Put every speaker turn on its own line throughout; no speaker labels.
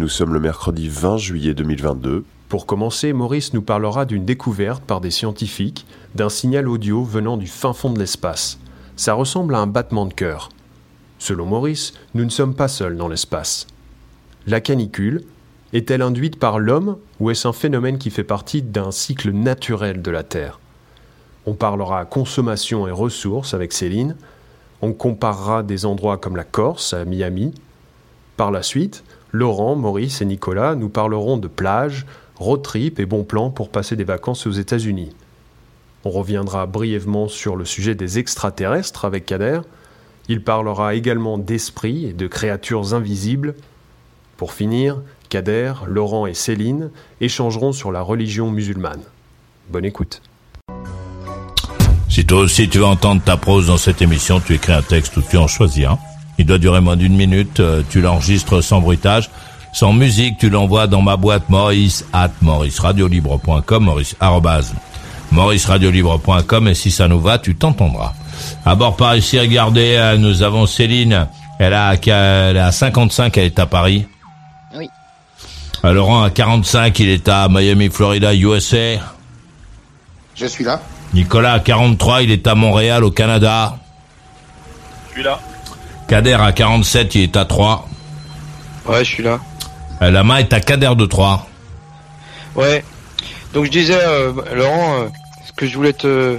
Nous sommes le mercredi 20 juillet 2022.
Pour commencer, Maurice nous parlera d'une découverte par des scientifiques d'un signal audio venant du fin fond de l'espace. Ça ressemble à un battement de cœur. Selon Maurice, nous ne sommes pas seuls dans l'espace. La canicule est-elle induite par l'homme ou est-ce un phénomène qui fait partie d'un cycle naturel de la Terre? On parlera consommation et ressources avec Céline. On comparera des endroits comme la Corse à Miami. Par la suite, Laurent, Maurice et Nicolas nous parleront de plages, road trip et bons plans pour passer des vacances aux États-Unis. On reviendra brièvement sur le sujet des extraterrestres avec Kader. Il parlera également d'esprits et de créatures invisibles. Pour finir, Kader, Laurent et Céline échangeront sur la religion musulmane. Bonne écoute.
Si toi aussi tu veux entendre ta prose dans cette émission, tu écris un texte ou tu en choisis un. Il doit durer moins d'une minute, euh, tu l'enregistres sans bruitage, sans musique, tu l'envoies dans ma boîte maurice at mauriceradiolibre.com, maurice arrobase mauriceradiolibre.com et si ça nous va, tu t'entendras. À bord par ici, regardez, euh, nous avons Céline, elle a, elle a 55, elle est à Paris.
Oui.
Euh, Laurent à 45, il est à Miami, Florida, USA.
Je suis là.
Nicolas à 43, il est à Montréal, au Canada.
Je suis là.
Kader à 47, il est à 3.
Ouais, je suis là.
Euh, la main est à Kader de 3.
Ouais. Donc je disais, euh, Laurent, euh, ce que je voulais te...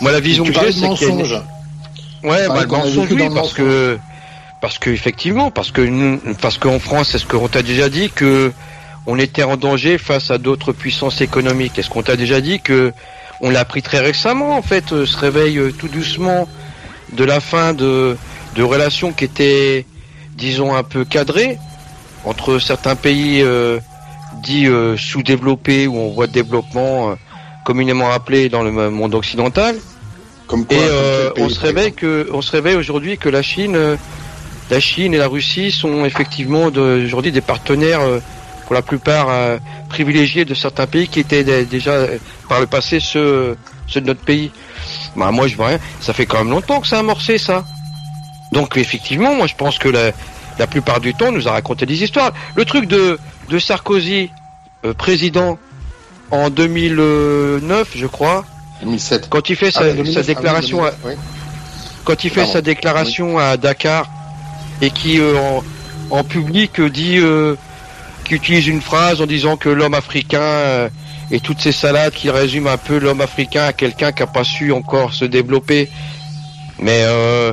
Moi, la vision que j'ai, c'est qu'il y a une-. Ouais, bah, le mensonge, oui, parce que... Parce que, effectivement, parce que nous, parce qu'en France, c'est ce qu'on t'a déjà dit que on était en danger face à d'autres puissances économiques. Est-ce qu'on t'a déjà dit que on l'a appris très récemment, en fait, euh, ce réveil euh, tout doucement de la fin de, de relations qui étaient, disons, un peu cadrées entre certains pays euh, dits euh, sous-développés ou en voie de développement, euh, communément appelés dans le monde occidental.
Comme quoi,
Et
comme
euh, on se réveille que, on se réveille aujourd'hui que la Chine, euh, la Chine et la Russie sont effectivement de- aujourd'hui des partenaires euh, pour la plupart euh, privilégiés de certains pays qui étaient dé- déjà euh, par le passé ceux, ceux de notre pays. Bah moi je vois rien. Ça fait quand même longtemps que ça a amorcé ça. Donc effectivement, moi je pense que la, la plupart du temps on nous a raconté des histoires. Le truc de, de Sarkozy, euh, président en 2009, je crois,
2007.
quand il fait sa,
Ah,
sa
2009,
déclaration,
ah
à-
oui, 2009,
quand il fait
Pardon.
sa déclaration à Dakar et qui euh, en, en public euh, dit, euh, qui utilise une phrase en disant que l'homme africain et toutes ces salades qui résument un peu l'homme africain à quelqu'un qui n'a pas su encore se développer. Mais euh,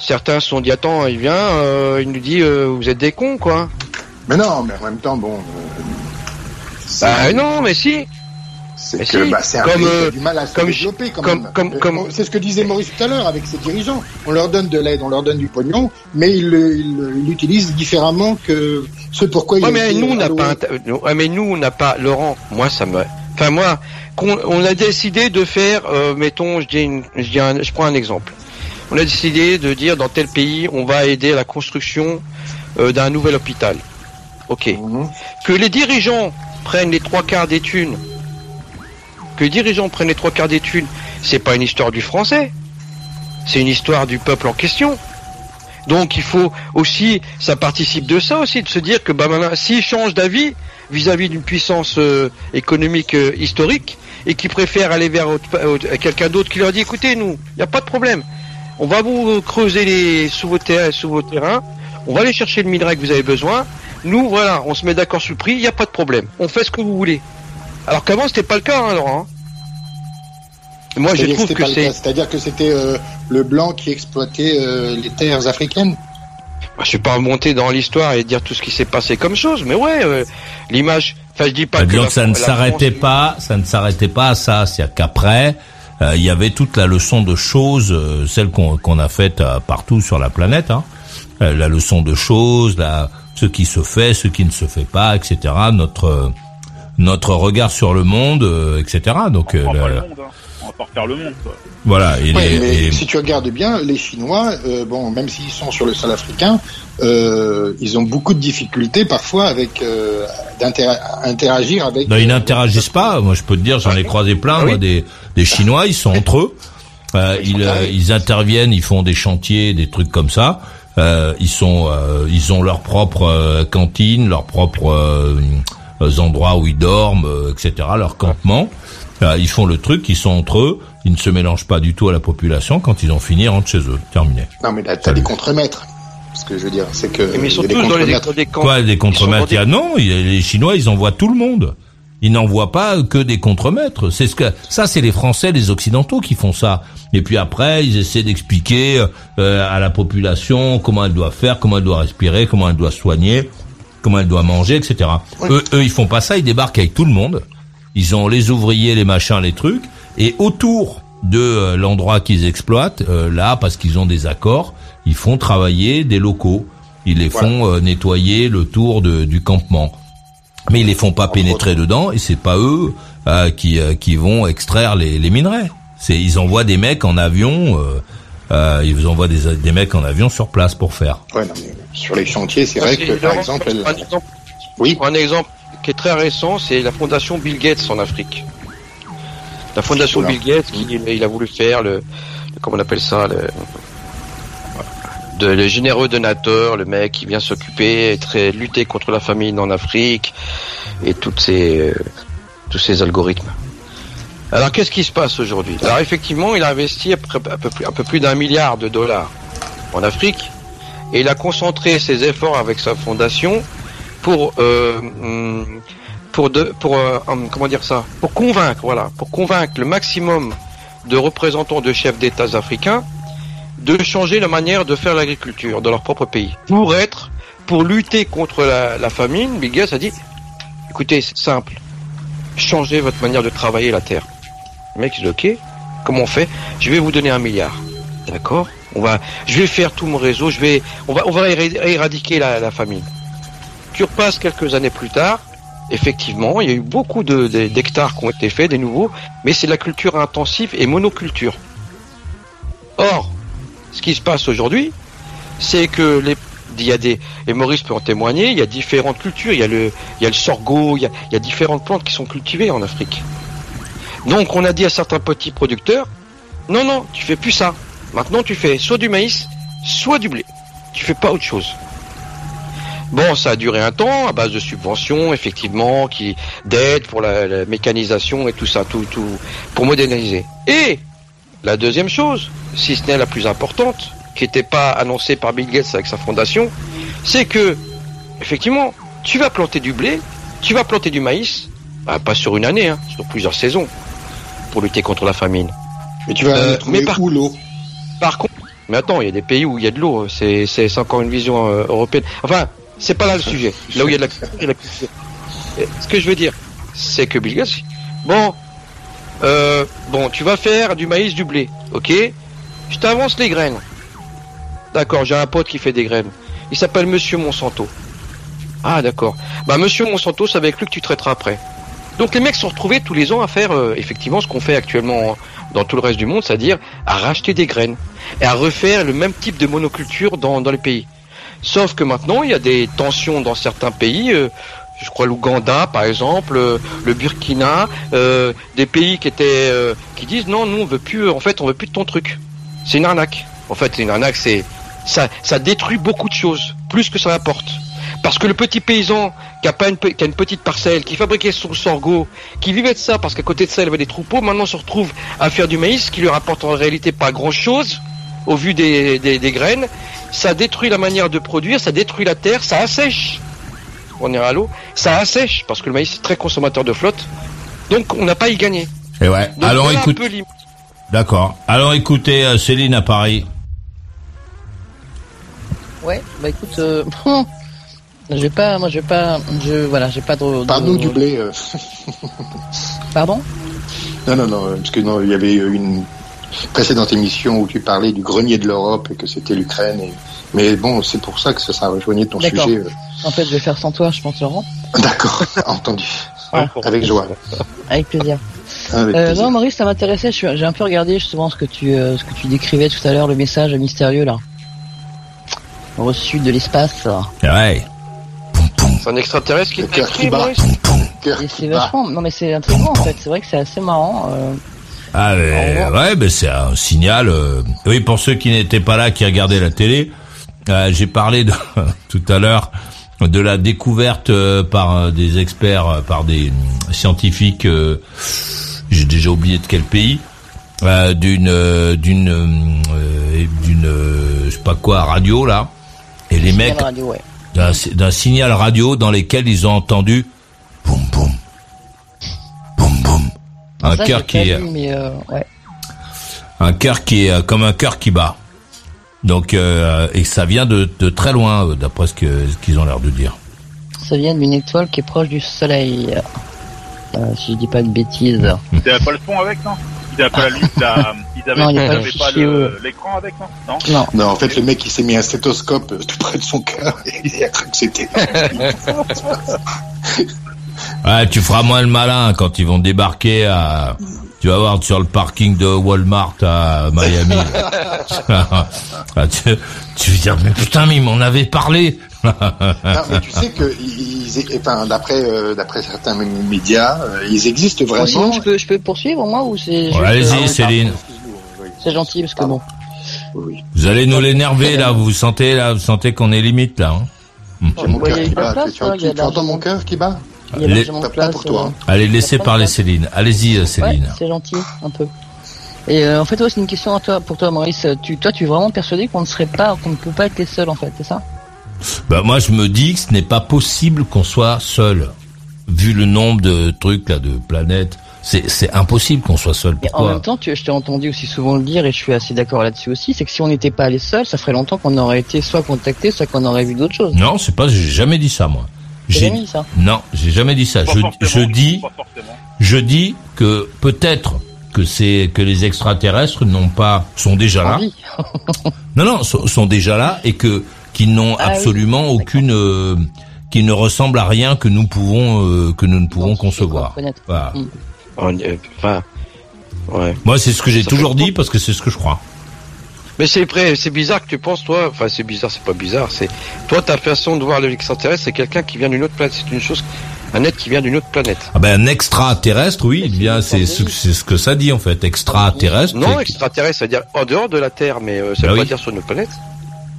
certains se sont dit attends, il vient, euh, il nous dit euh, vous êtes des cons quoi.
Mais non, mais en même temps, bon. euh,
Bah non, mais si.
C'est que
si,
bah, c'est un
comme,
pays qui a du mal à se
comme-
développer quand
comme-
même.
comme- comme-
on- C'est ce que disait Maurice tout à l'heure avec ses dirigeants. On leur donne de l'aide, on leur donne du pognon, mais ils ils ils l'utilisent différemment que ce pourquoi
Ouais,
il a
mais nous, on n'a pas, mais nous, on n'a pas, Laurent, moi, ça me, enfin, moi, qu'on- on a décidé de faire, euh, mettons, je dis, une- je dis un- je prends un exemple. On a décidé de dire dans tel pays, on va aider à la construction euh, d'un nouvel hôpital. Ok.
Mhm.
Que les dirigeants prennent les trois quarts des thunes, que les dirigeants prennent les trois quarts des thunes, c'est pas une histoire du français. C'est une histoire du peuple en question. Donc il faut aussi, ça participe de ça aussi, de se dire que bah s'ils changent d'avis vis-à-vis d'une puissance euh, économique euh, historique et qui préfèrent aller vers quelqu'un d'autre qui leur dit écoutez nous, il n'y a pas de problème, on va vous creuser les sous vos, terrains, sous vos terrains, on va aller chercher le minerai que vous avez besoin, nous voilà, on se met d'accord sur le prix, il n'y a pas de problème, on fait ce que vous voulez. Alors qu'avant c'était pas le cas, hein, Laurent. Et Moi je
C'est-à-dire
trouve que c'est.
C'est-à-dire que c'était euh, le blanc qui exploitait euh, les terres africaines.
Bah, je suis pas remonté dans l'histoire et dire tout ce qui s'est passé comme chose, mais ouais, euh, l'image. Enfin, je dis pas que. La-
que ça ne s'arrêtait
France-
pas, ça ne s'arrêtait pas à ça. C'est-à-dire qu'après, euh, il y avait toute la leçon de choses, euh, celle qu'on a faite euh, partout sur la planète. Hein. Euh, la leçon de choses, la ce qui se fait, ce qui ne se fait pas, etc. Notre notre regard sur le monde, etc. Donc
le monde, hein. Pas refaire le monde. Quoi.
Voilà. Et
ouais, mais si tu regardes bien, les Chinois, euh, bon, même s'ils sont sur le sol africain, euh, ils ont beaucoup de difficultés parfois avec euh, d'interagir avec.
Non, ils n'interagissent pas. Moi, je peux te dire, j'en ai croisé plein. Ah moi, des, des Chinois, ils sont entre eux. Euh, ils, ils, interviennent, ils font des chantiers, des trucs comme ça. Euh, ils sont, ils ont leur propre cantine, leur propre endroits où ils dorment, etc. Leur campement. Ils font le truc, ils sont entre eux ils ne se mélangent pas du tout à la population. Quand ils ont fini, ils rentrent chez eux. Terminé.
Non, mais t'as des contremaîtres. Ce que je veux dire, c'est que.
Mais ils sont tous dans les, camps.
Quoi, des contremaîtres Il y a non. Les Chinois, ils envoient tout le monde. Ils n'envoient pas que des contremaîtres. C'est ce que ça, c'est les Français, les Occidentaux qui font ça. Et puis après, ils essaient d'expliquer euh, à la population comment elle doit faire, comment elle doit respirer, comment elle doit soigner, comment elle doit manger, etc. Eux, eux, ils font pas ça. Ils débarquent avec tout le monde. Ils ont les ouvriers, les machins, les trucs. Et autour de euh, l'endroit qu'ils exploitent, euh, là, parce qu'ils ont des accords, ils font travailler des locaux. Ils les font euh, nettoyer le tour de, du campement. Mais ils les font pas pénétrer dedans et c'est pas eux qui, qui vont extraire les, les minerais. C'est ils envoient des mecs en avion. Euh, ils vous envoient des, des mecs en avion sur place pour faire.
Ouais, non, mais sur les chantiers, c'est vrai que par exemple,
un exemple, oui. un exemple qui est très récent, c'est la fondation Bill Gates en Afrique. La fondation Bill Gates, qui, il a voulu faire le, comment on appelle ça, le, de, le généreux donateur, le mec qui vient s'occuper, très lutter contre la famine en Afrique et toutes ces, euh, tous ces algorithmes. Alors qu'est-ce qui se passe aujourd'hui? Alors effectivement, il a investi peu plus, un peu plus d'un milliard de dollars en Afrique et il a concentré ses efforts avec sa fondation pour euh, hum, pour de, pour euh, comment dire ça, pour convaincre, voilà, pour convaincre le maximum de représentants de chefs d'État africains de changer la manière de faire l'agriculture dans leur propre pays. Pour être, pour lutter contre la, famine, Bill Gates a dit, écoutez, c'est simple, changez votre manière de travailler la terre. Le mec, dit, ok, comment on fait? Je vais vous donner un milliard. D'accord? On va, je vais faire tout mon réseau, je vais, on va, on va éradiquer la famine. Tu quelques années plus tard, effectivement, il y a eu beaucoup d'hectares qui ont été faits, des nouveaux, mais c'est la culture intensive et monoculture. Or, ce qui se passe aujourd'hui, c'est que les il y a des et Maurice peut en témoigner, il y a différentes cultures, il y a le il y a le sorgho, il y a, il y a différentes plantes qui sont cultivées en Afrique. Donc on a dit à certains petits producteurs non non, tu fais plus ça. Maintenant tu fais soit du maïs, soit du blé. Tu fais pas autre chose. Bon, ça a duré un temps à base de subventions, effectivement, qui d'aide pour la, mécanisation et tout ça, tout, tout, pour moderniser. Et la deuxième chose, si ce n'est la plus importante, qui n'était pas annoncée par Bill Gates avec sa fondation, c'est que, effectivement, tu vas planter du blé, tu vas planter du maïs, bah, pas sur une année, hein, sur plusieurs saisons, pour lutter contre la famine.
Mais tu vas euh, mais par, où l'eau?
Par contre, mais attends, il y a des pays où il y a de l'eau, c'est, c'est, encore une vision euh, européenne. Enfin, c'est pas là le sujet. Là où il y a de la culture, Ce que je veux dire, c'est que Bill Gates, bon, euh, bon, tu vas faire du maïs, du blé, ok? Je t'avance les graines. D'accord, j'ai un pote qui fait des graines. Il s'appelle Monsieur Monsanto. Ah d'accord. Bah Monsieur Monsanto, c'est avec lui que tu traiteras après. Donc les mecs sont retrouvés tous les ans à faire euh, effectivement ce qu'on fait actuellement dans tout le reste du monde, c'est-à-dire à racheter des graines et à refaire le même type de monoculture dans, dans les pays. Sauf que maintenant, il y a des tensions dans certains pays. Euh, je crois l'Ouganda, par exemple, euh, le Burkina, euh, des pays qui étaient qui disent non, nous on veut plus. En fait, on veut plus de ton truc. C'est une arnaque. En fait, c'est une arnaque. C'est ça, ça détruit beaucoup de choses, plus que ça apporte. Parce que le petit paysan qui a, pas une, qui a une petite parcelle, qui fabriquait son sorgho, qui vivait de ça parce qu'à côté de ça il avait des troupeaux, maintenant se retrouve à faire du maïs qui lui rapporte en réalité pas grand chose au vu des, des, graines, ça détruit la manière de produire, ça détruit la terre, ça assèche. On est à l'eau, ça assèche parce que le maïs est très consommateur de flotte. Donc on n'a pas y gagné.
Et ouais. Alors écoute. D'accord. Alors écoutez, euh, Céline à Paris.
Ouais, bah écoute, euh, je vais pas, moi je vais pas, je voilà, j'ai pas de.
Parle-nous du blé. Euh.
Pardon?
Non, non, non, parce que non, il y avait une précédente émission où tu parlais du grenier de l'Europe et que c'était l'Ukraine Mais bon, c'est pour ça que ça, ça rejoignait ton sujet. euh.
En fait, je vais faire sans toi, je pense, Laurent.
D'accord, entendu.
Ouais.
Avec joie.
Avec plaisir.
Avec
Euh,
plaisir.
non, Maurice, ça m'intéressait. J'ai un peu regardé justement ce que tu, euh, ce que tu décrivais tout à l'heure, le message mystérieux là, reçu de l'espace.
Ouais.
C'est un extraterrestre qui
Le cœur qui bat. Cœur qui
vachement. Non, mais c'est intriguant en fait. C'est vrai que c'est assez marrant. euh,
Ah mais, ouais, mais c'est un signal. euh, Oui, pour ceux qui n'étaient pas là, qui regardaient la télé, euh, j'ai parlé de, tout à l'heure de la découverte euh, par euh, des experts, euh, par des euh, scientifiques. euh, j'ai déjà oublié de quel pays. euh, d'une d'une euh, d'une je sais pas quoi radio là et les mecs
radio, ouais.
d'un d'un signal radio dans lesquels ils ont entendu boum boum un
Ça,
cœur qui est
vu, mais euh, ouais.
un cœur qui est euh, comme un cœur qui bat. Donc euh, et ça vient de, de très loin d'après ce que ce qu'ils ont l'air de dire.
Ça vient d'une étoile qui est proche du Soleil. Euh, si je dis pas de bêtises.
Ils avaient pas le son avec, non? Ils avaient pas la lumière, la- ils avaient,
Non, il pas eux.
l'écran avec, non? Non?
Non.
Non, en fait, le mec, il s'est mis un stéthoscope tout près de son cœur et il a cru que c'était.
Ouais, tu feras moins le malin quand ils vont débarquer à tu vas voir sur le parking de Walmart à Miami. Ah, tu, tu vas dire mais putain mais ils m'en avaient parlé.
Non, mais tu sais que, ils, enfin, d'après, euh, d'après certains médias, euh, ils existent
Bon,
vraiment.
sinon, je peux, je peux poursuivre moi ou c'est. juste,
Ouais, allez-y,
euh,
Ah
Céline.
pardon.
C'est gentil parce que bon.
Oui.
Vous allez nous l'énerver là, vous sentez là, vous sentez qu'on est limite là. hein
mon
Ouais, il
cœur qui bat.
place,
Tu,
il
entends mon cœur qui bat
Il y a
Les-
largement de place.
pour toi.
euh,
hein.
Allez, laissez parler. Céline. Allez-y euh, Céline.
Ouais, c'est gentil, un peu. Et euh, en fait, ouais, c'est une question à toi, pour toi, Maurice. Tu, toi, tu es vraiment persuadé qu'on ne serait pas, qu'on ne peut pas être les seuls, en fait, c'est ça?
Bah moi je me dis que ce n'est pas possible qu'on soit seul. Vu le nombre de trucs là, de planètes, c'est impossible qu'on soit seul.
En même temps, tu, je t'ai entendu aussi souvent le dire, et je suis assez d'accord là-dessus aussi, c'est que si on n'était pas les seuls, ça ferait longtemps qu'on aurait été soit contactés, soit qu'on aurait vu d'autres choses.
Non, c'est pas. J'ai jamais dit ça moi. J'ai
jamais dit ça
non, j'ai jamais dit ça.
Pas
Je, je dis, je dis que peut-être que c'est que les extraterrestres n'ont pas sont déjà là. Non, non, sont, sont déjà là et que qui n'ont
Ah
absolument aucune, euh, qui ne ressemblent à rien que nous pouvons euh, que nous ne pouvons concevoir. Voilà.
Mm.
On- euh, Enfin, ouais.
Moi, c'est ce que j'ai toujours dit parce que c'est ce que je crois.
Mais c'est bizarre que tu penses, toi. Enfin, c'est bizarre, c'est pas bizarre. C'est toi, ta façon de voir l'extraterrestre, c'est quelqu'un qui vient d'une autre planète. C'est une chose, un être qui vient d'une autre planète.
Ah ben un extraterrestre, oui, eh bien c'est ce, ce que ça dit en fait, extraterrestre.
Non,
c'est-
extraterrestre, c'est-à-dire en dehors de la Terre, mais euh, ça
Bah
veut
oui.
pas dire sur notre planète.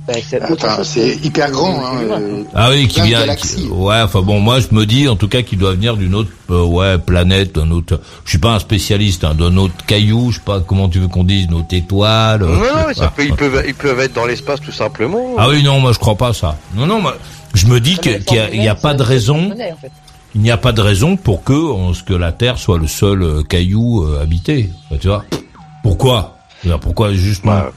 Bah, c'est
Enfin, hyper grand. Hein, euh,
Ah oui, qui vient. qui- ouais, enfin bon, moi je me dis en tout cas qu'il doit venir d'une autre, euh, ouais, planète, d'un autre. Je suis pas un spécialiste, hein, d'un autre caillou, je sais pas comment tu veux qu'on dise, une autre étoile. euh,
Non, non, mais ça
pas.
peut, ils peuvent, ils peuvent être dans l'espace tout simplement.
Ah oui, non, moi je crois pas à ça. Non, non, moi, je me dis qu'il y a,
semble
il y a
même,
pas de raison,
en fait.
il n'y a pas de raison pour que, on- que la Terre soit le seul caillou euh, habité. Enfin, tu vois Pourquoi? Pourquoi juste moi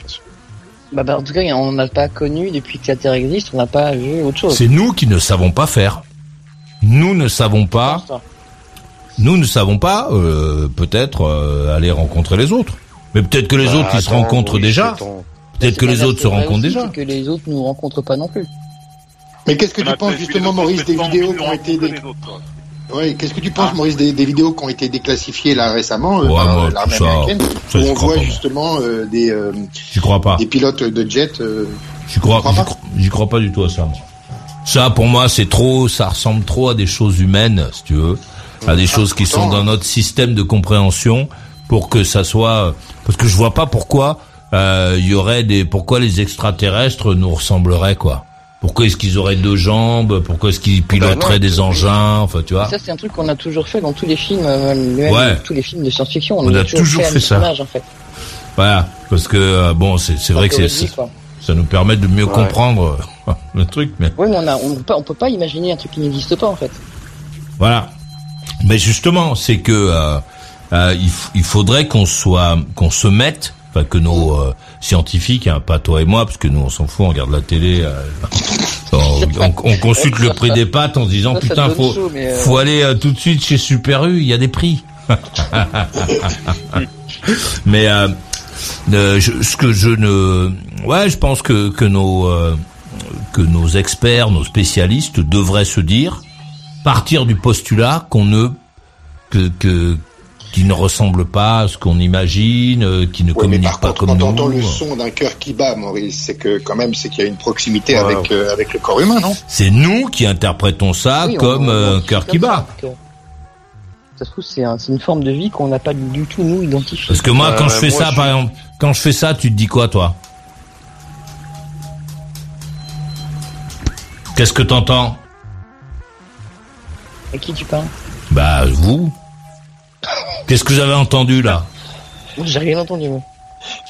Bah,
Bah, bah, en tout cas, on n'a pas connu, depuis que la Terre existe, on n'a pas vu autre chose.
C'est nous qui ne savons pas faire. Nous ne savons pas. Nous ne savons pas. euh, peut-être euh, aller rencontrer les autres. Mais peut-être que les
bah,
autres ils se rencontrent
oui,
déjà. Peut-être que les autres se rencontrent
aussi,
déjà.
que les autres nous rencontrent pas non plus.
Mais qu'est-ce que
On
tu
a
penses justement, Maurice, des vidéos qui ont été
autres, quoi.
Ouais, qu'est-ce que tu penses,
Ah.
Maurice, des, des vidéos qui ont été déclassifiées là récemment euh,
Ouais,
par
ouais,
euh, l'armée américaine,
ça,
où on voit
pas,
justement euh, des, euh,
crois pas?
des pilotes de jet. euh,
J'y crois,
crois pas
crois, j'y crois pas du tout à ça. Moi. Ça, pour moi, c'est trop. Ça ressemble trop à des choses humaines, si tu veux, à des choses qui sont dans notre système de compréhension, pour que ça soit. Parce que je vois pas pourquoi euh, il y aurait des. Pourquoi les extraterrestres nous ressembleraient, quoi. Pourquoi est-ce qu'ils auraient deux jambes? Pourquoi est-ce qu'ils piloteraient
non,
des engins? Enfin, tu vois.
Ça, c'est un truc qu'on a toujours fait dans tous les films, euh, même
Ouais.
tous les films de science-fiction.
On
nous
a toujours
à
fait ça.
l'image, en fait.
Voilà, parce que euh, bon, c'est c'est vrai que c'est ça nous permet de mieux
Ouais.
comprendre euh, le truc, mais
Oui, mais on a, on peut pas, on peut pas imaginer un truc qui n'existe pas, en fait.
Voilà. Mais justement, c'est que euh, euh, il, il faudrait qu'on soit, qu'on se mette, enfin que nos euh, scientifiques, hein, pas toi et moi, parce que nous on s'en fout, on regarde la télé, euh, on, on- on consulte le prix des pâtes en se disant
Ça, ça
putain faut,
chaud, euh,
faut aller tout de suite chez Super U, il y a des prix. mais je- ce que je ne, ouais, je pense que que nos que nos experts, nos spécialistes devraient se dire, partir du postulat qu'on ne que que qui ne ressemble pas à ce qu'on imagine, euh, qui ne
mais
communique
par
pas
contre,
comme
quand
nous.
t'entends le son d'un cœur qui bat, Maurice, c'est que quand même, c'est qu'il y a une proximité
Ouais.
avec euh, avec le corps humain, non?
C'est nous qui interprétons ça
Oui, on-
comme
on-
euh, un
on-
cœur qui bat.
Ça se trouve, c'est un- c'est une forme de vie qu'on n'a pas du tout, nous, identifiée.
Parce que moi,
Euh,
quand je fais
moi,
ça,
je-
par exemple, quand je fais ça, tu te dis quoi, toi? Qu'est-ce que t'entends?
À qui tu parles?
Bah, vous. Qu'est-ce que vous avez entendu là
J'ai rien entendu, moi.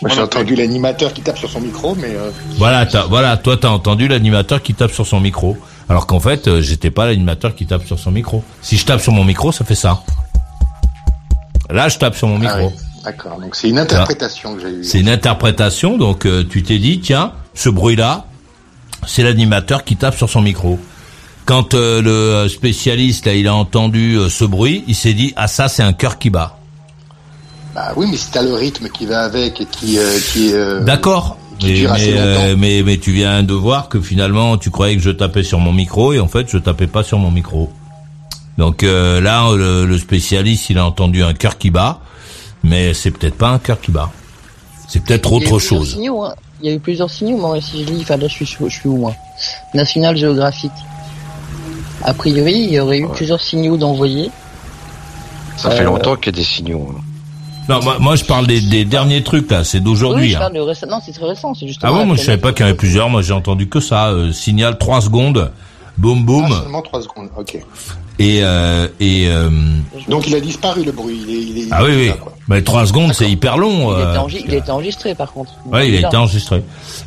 Moi, j'ai entendu l'animateur qui tape sur son micro, mais euh,
Voilà, t'as- voilà, toi, t'as entendu l'animateur qui tape sur son micro. Alors qu'en fait, euh, j'étais pas l'animateur qui tape sur son micro. Si je tape sur mon micro, ça fait ça. Là, je tape sur mon
ah
micro.
oui, d'accord. Donc c'est une interprétation que j'ai eue.
C'est une interprétation, donc euh, tu t'es dit, tiens, ce bruit-là, c'est l'animateur qui tape sur son micro. Quand euh, le euh, spécialiste, là, il a entendu euh, ce bruit, il s'est dit, ah ça, c'est un cœur qui bat.
Bah oui, mais si t'as le rythme qui va avec et qui euh, qui euh,
D'accord. Mais,
dure assez
mais, euh,
longtemps.
mais, mais tu viens de voir que finalement, tu croyais que je tapais sur mon micro et en fait, je tapais pas sur mon micro. Donc euh, là, le, le spécialiste, il a entendu un cœur qui bat, mais c'est peut-être pas un cœur qui bat. C'est peut-être
Il y a eu
autre
plusieurs
chose.
signaux, hein. Il y a eu plusieurs signaux, moi, si je lis, enfin là, je suis, je suis où, moi? National Geographic. A priori, il y aurait eu plusieurs signaux d'envoyer.
Ça fait
Euh,
longtemps qu'il y a des signaux. hein.
Non, moi, moi, je parle des, des derniers trucs là, c'est
Oui,
d'aujourd'hui. hein.
de Non, c'est très récent, c'est justement.
Ah bon, moi je savais pas qu'il y en avait plusieurs. Moi j'ai entendu que ça. euh, signal 3 secondes, boum
Ah,
boum,
seulement trois secondes. Ok.
et euh, et euh,
Donc il a disparu le bruit. Il est, il est-
ah oui oui.
là.
Mais 3 secondes c'est hyper long.
Il, a
euh,
été enregistré, été par contre.
Ouais, il a
Bizarre.
été enregistré.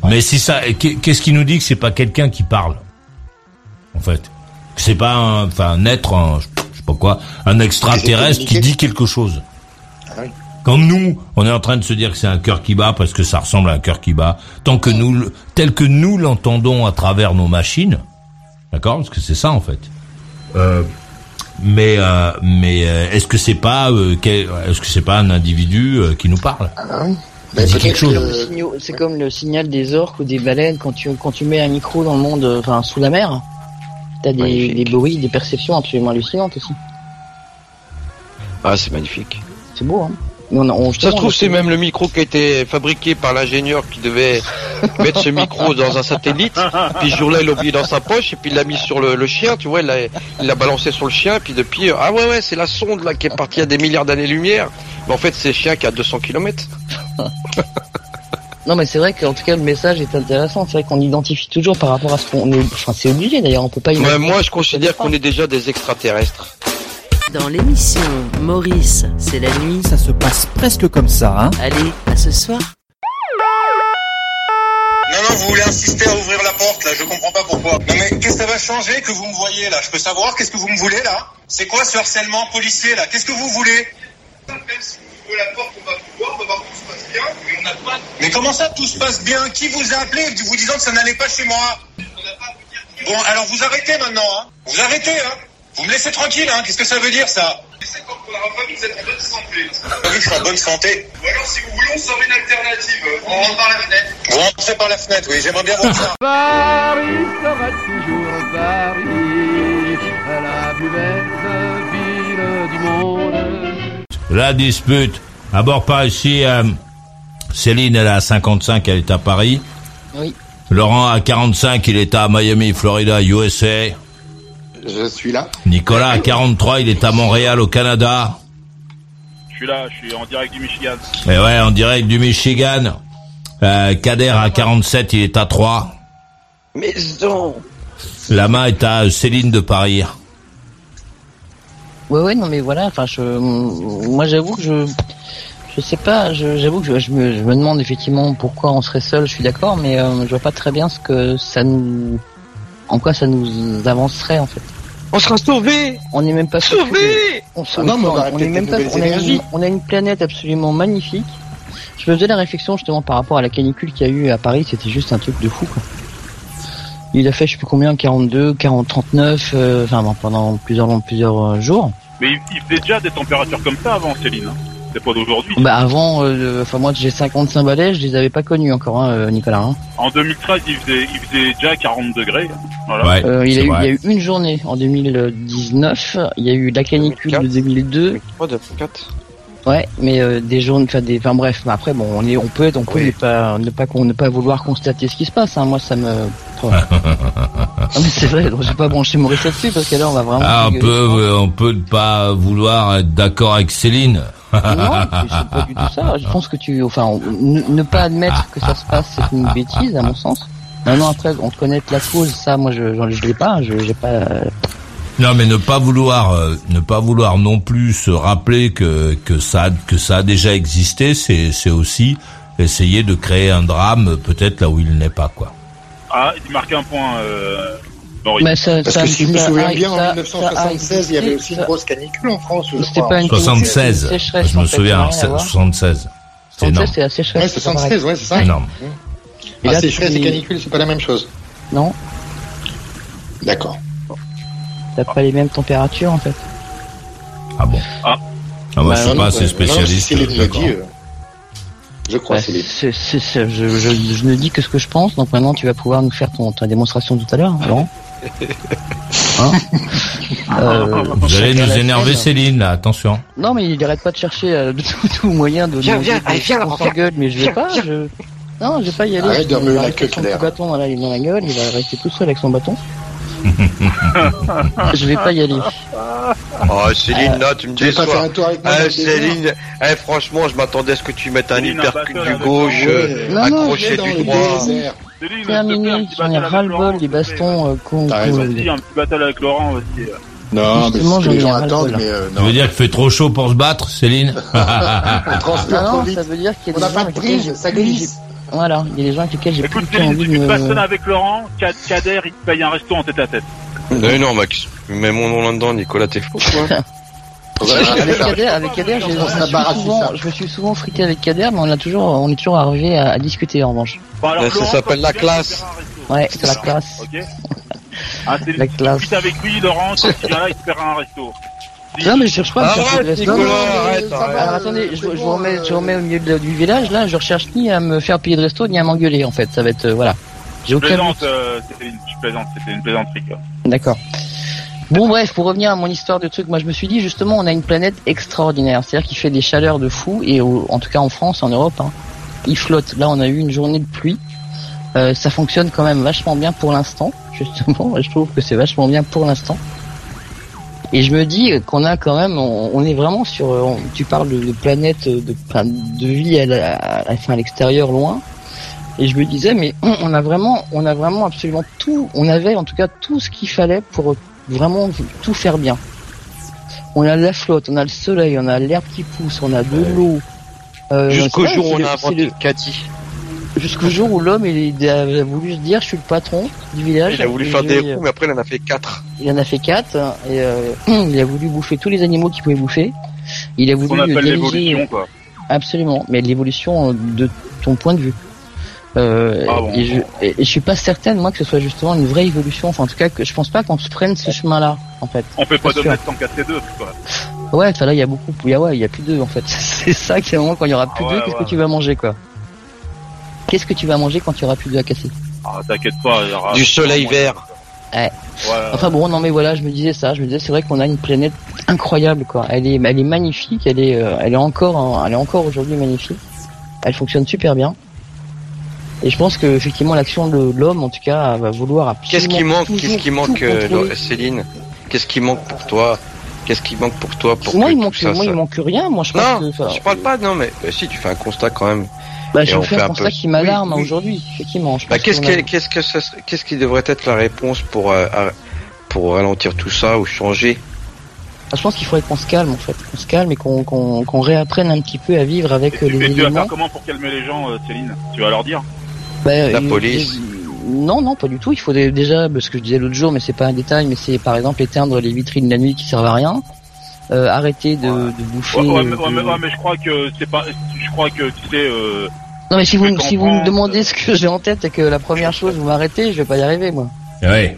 Mais si ça, qu'est- qu'est-ce qui nous dit que c'est pas quelqu'un qui parle En fait, c'est pas un, enfin un être, un, je sais pas quoi, un extraterrestre qui dit quelque chose.
Ah oui.
Quand nous, on est en train de se dire que c'est un cœur qui bat parce que ça ressemble à un cœur qui bat, tant que nous, tel que nous l'entendons à travers nos machines, d'accord Parce que c'est ça en fait. Euh, mais euh, mais euh, est-ce que c'est pas euh, est-ce que c'est pas un individu qui nous parle?
Ah oui.
Quelque chose.
C'est comme le signal- des orques ou des baleines quand tu quand tu mets un micro dans le monde, enfin sous la mer. T'as des, des bruits, des perceptions absolument hallucinantes aussi.
Ah, c'est magnifique.
C'est beau, hein. On,
Ça se trouve, c'est même le micro qui a été fabriqué par l'ingénieur qui devait mettre ce micro dans un satellite. Puis ce jour-là, il l'a oublié dans sa poche et puis il l'a mis sur le, le chien, tu vois, il l'a, balancé sur le chien. Puis depuis, euh, ah ouais, ouais, c'est la sonde là qui est partie à des milliards d'années-lumière. Mais en fait, c'est le chien qui a 200 km.
Non, mais c'est vrai qu'en tout cas, le message est intéressant. C'est vrai qu'on identifie toujours par rapport à ce qu'on est. Enfin, c'est obligé d'ailleurs. On peut pas.
Ouais,
imaginer-
moi, je considère qu'on est déjà des extraterrestres.
Dans l'émission Maurice, c'est la nuit.
Ça se passe presque comme ça, hein
Allez, à ce soir.
Non, non, vous voulez insister à ouvrir la porte, là, je comprends pas pourquoi. Non, mais qu'est-ce que ça va changer que vous me voyez, là? Je peux savoir, qu'est-ce que vous me voulez, là? C'est quoi ce harcèlement policier, là? Qu'est-ce que vous voulez? La porte, on va voir, on va voir que tout se passe bien, mais on n'a pas... Mais comment ça, tout se passe bien? Qui vous a appelé vous disant que ça n'allait pas chez moi? On n'a pas à vous dire... Bon, alors vous arrêtez maintenant, hein Vous arrêtez, hein Vous me laissez tranquille, hein Qu'est-ce que ça veut dire, ça? C'est quand vous êtes en bonne santé. Oui, je suis en bonne santé. Ou alors, si vous voulez, on sort une alternative. On rentre par la fenêtre. Vous rentrez par la fenêtre, oui, j'aimerais bien voir ça.
Paris sera toujours Paris, La
dispute. À bord par ici, euh, Céline, elle est à 55, elle est à Paris.
Oui.
Laurent, à 45, il est à Miami, Florida, USA.
Je suis là.
Nicolas, à 43, il est à Montréal, au Canada.
Je suis là, je suis en direct du Michigan.
Et ouais, en direct du Michigan. Euh, Kader, à 47, il est à 3.
Mais non
La main est à Céline de Paris.
Ouais, ouais, non, mais voilà. Enfin, je, moi, j'avoue que je, je sais pas. je- J'avoue que je, je me, je me demande effectivement pourquoi on serait seul. Je suis d'accord, mais euh, je vois pas très bien ce que ça nous, en quoi ça nous avancerait en fait.
On sera sauvés
On n'est même pas
Sauvés
On,
Ah non, mais on
on est même pas. On a, une, on a une planète absolument magnifique. Je me faisais la réflexion justement par rapport à la canicule qu'il y a eu à Paris. C'était juste un truc de fou. Quoi. Il a fait je sais plus combien, 42, 40, 39, euh, enfin bon, pendant plusieurs plusieurs euh, jours.
Mais il, il faisait déjà des températures comme ça avant, Céline. hein. C'est pas d'aujourd'hui.
Bah avant, euh, enfin moi j'ai 55 balais, je les avais pas connus encore, hein, euh, Nicolas. hein.
En 2013, il faisait, il faisait déjà 40 degrés. Voilà.
Euh, il, y a eu, il y a eu une journée en 2019, il y a eu la canicule de 2002. Ouais, mais euh, des journées, enfin des, enfin bref, mais après bon, on est, on peut être, on peut ne pas, ne pas, ne pas vouloir constater ce qui se passe. Hein. Moi, ça me. Oh. Ah, mais c'est vrai, donc j'ai pas branché Maurice là-dessus parce que là, on va vraiment.
Ah, on peut, euh, on peut ne pas vouloir être d'accord avec Céline.
Non, c'est pas du tout ça. Je pense que tu, enfin, ne, pas admettre que ça se passe, c'est une bêtise à mon sens. Maintenant après, on te connaître la cause, ça, moi, je, je, je l'ai pas. Je, j'ai pas.
Non, mais ne pas vouloir, euh, ne pas vouloir non plus se rappeler que que ça que ça a déjà existé, c'est c'est aussi essayer de créer un drame peut-être là où il n'est pas quoi.
Ah, il marquait un point, euh, Maurice.
Mais ça-
Parce
ça-
que si je me souviens bien, en
ça-
1976, il y avait aussi une grosse canicule en France. je
C'était
crois.
pas une canicule,
76,
c'est une sécheresse,
je me souviens,
ça n'a rien à voir.
76. C'est
76,
énorme.
c'est la sécheresse.
Ouais,
c'est
76,
pareil.
ouais, c'est ça.
Énorme.
Et
Ah,
là,
sécheresse
tu-
et canicule, c'est pas la même chose.
Non,
D'accord.
T'as pas les mêmes températures en fait.
Ah bon
Ah.
Ah, moi,
Bah,
je suis
non,
pas
non,
assez
non,
spécialiste.
Céline me
d'accord.
dit, euh, je crois,
Ouais,
Céline.
c'est- c'est- c'est- je, je, je ne dis que ce que je pense, donc maintenant tu vas pouvoir nous faire ton, ta démonstration tout à l'heure, Laurent. Hein Euh,
Vous allez nous énerver
sienne.
Céline, là, attention.
Non, mais il arrête pas de chercher euh, de tout, tout moyen de.
Viens, viens, allez, viens, Laurent,
s'engueule, mais je vais
viens,
pas.
viens.
Je... Non, je vais pas y aller.
Arrête de
va
la queue,
son bâton là, il est dans la gueule, il va rester tout seul avec son bâton. Je vais pas y aller.
Oh, Céline, là, tu me
pas
déçois.
faire un tour avec moi
Eh, Céline, eh, franchement, je m'attendais à ce que tu mettes un hypercute du gauche,
Ouais.
euh,
Non, non,
accroché
dans
du droit.
Terminé, j'en ai ras-le-bol des bastons euh, qu'on.
T'as raison.
Vas-y, un petit battle avec Laurent aussi.
Non, mais ce que les gens attendent, mais euh,
Tu veux
non.
dire qu'il fait trop chaud pour se battre, Céline
On transpire
Ah
trop
non,
vite.
ça veut dire qu'il y a
On
des
n'a pas de prise, ça glisse.
Voilà, il y a des gens avec lesquels j'ai
Écoute,
plus
Céline,
envie de me.
bastonnes avec Laurent, Kader, il te paye un resto en tête à tête.
Mais non, Max, mets mon nom là-dedans, Nicolas, t'es fou, quoi.
Avec Kader, avec Kader, j'ai- je, me suis souvent,
ça.
je me suis souvent frité avec Kader, mais on a toujours, on est toujours arrivé à, à discuter en revanche.
Bon, alors,
Là, ça s'appelle la classe.
Ouais, c'est la classe.
Ok Ah, Céline,
La
si tu
classe.
discutes avec lui, Laurent, quand tu viens là, il te fera un resto.
Non, mais je cherche pas de resto.
Nicolas,
Non,
arrête.
Alors attendez, je, je vous remets, je vous remets au milieu du village, là, je recherche ni à me faire payer de resto, ni à m'engueuler, en fait. Ça va être, euh, voilà. J'ai
Je
aucun
plaisante,
but.
euh, Céline, je plaisante, c'était une plaisanterie, quoi.
D'accord. Bon bref, pour revenir à mon histoire de truc, moi je me suis dit justement on a une planète extraordinaire, c'est-à-dire qu'il fait des chaleurs de fou et au- en tout cas en France, en Europe, hein, il flotte. Là on a eu une journée de pluie, Euh, ça fonctionne quand même vachement bien pour l'instant, justement. Je trouve que c'est vachement bien pour l'instant. Et je me dis qu'on a quand même, on, on est vraiment sur. on- tu parles de, de planète, de, de vie à, la- à, à l'extérieur, loin. Et je me disais, mais on, on a vraiment, on a vraiment absolument tout. On avait en tout cas tout ce qu'il fallait pour vraiment tout faire bien. On a la flotte, on a le soleil, on a l'herbe qui pousse, on a de l'eau. Euh,
Jusqu'au jour où on a inventé
le-
le Cathy.
Jusqu'au jour où l'homme il, a voulu se dire je suis le patron du village.
Il a voulu
Et
faire des roues, mais après, il en a fait quatre.
Il en a fait quatre et euh, il a voulu bouffer tous les animaux qu'il pouvait bouffer. Il a voulu
appelle
diriger-
l'évolution, quoi.
Absolument, mais l'évolution euh, de ton point de vue. Euh,
Ah bon.
et, je, et je suis pas certaine moi que ce soit justement une vraie évolution. Enfin en tout cas que je pense pas qu'on se prenne ce chemin-là en fait.
On fait pas
sûr.
d'omelette sans casser deux, quoi.
Ouais, enfin là il y a beaucoup, il y a ouais, il y a plus d'œufs en fait. C'est ça qui est moment quand il y aura plus
Ah ouais,
qu'est-ce
ouais.
que tu vas manger quoi Qu'est-ce que tu vas manger quand il y aura plus d'œufs à casser
Ah, t'inquiète pas, il y aura...
Du soleil vert.
Ouais. Enfin bon, non mais voilà, je me disais ça, je me disais c'est vrai qu'on a une planète incroyable quoi. Elle est, elle est magnifique, elle est, euh, elle est encore, en- elle est encore aujourd'hui magnifique. Elle fonctionne super bien. Et je pense que effectivement l'action de l'homme, en tout cas, va vouloir absolument
Qu'est-ce qui manque, qu'est-ce qui manque, euh, Céline? Qu'est-ce qui manque pour toi? Qu'est-ce qui manque pour toi pour
moi,
que
il manque,
ça,
moi,
ça-
il manque rien. Moi, je pense
Non,
que, enfin,
je parle pas, non, mais bah, si, tu fais un constat quand même.
Bah, je
on
fais
fait
un
un
constat
peu-
qui m'alarme
Oui, oui.
aujourd'hui, effectivement.
Bah, qu'est-ce
qu'on a-
que, qu'est-ce que ça, qu'est-ce qui devrait être la réponse pour, euh, à- pour ralentir tout ça ou changer?
Ah, je pense qu'il faudrait qu'on se calme en fait, qu'on se calme et qu'on qu'on qu'on réapprenne un petit peu à vivre avec euh, les
Et tu vas
éléments.
faire comment pour calmer les gens, euh, Céline? Tu vas leur dire?
Bah,
La police.
Non, non, pas du tout. Il faut dé- déjà, parce que je disais l'autre jour, mais c'est pas un détail, mais c'est par exemple éteindre les vitrines la nuit qui servent à rien, euh, arrêter de, de bouffer.
ouais, ouais,
euh,
mais, ouais,
de-
mais, ouais, mais je crois que c'est pas... Je crois que, tu sais... Euh,
Non, mais si vous, si vous me demandez ce que j'ai en tête et que la première chose vous m'arrêtez, je vais pas y arriver moi.
Ouais.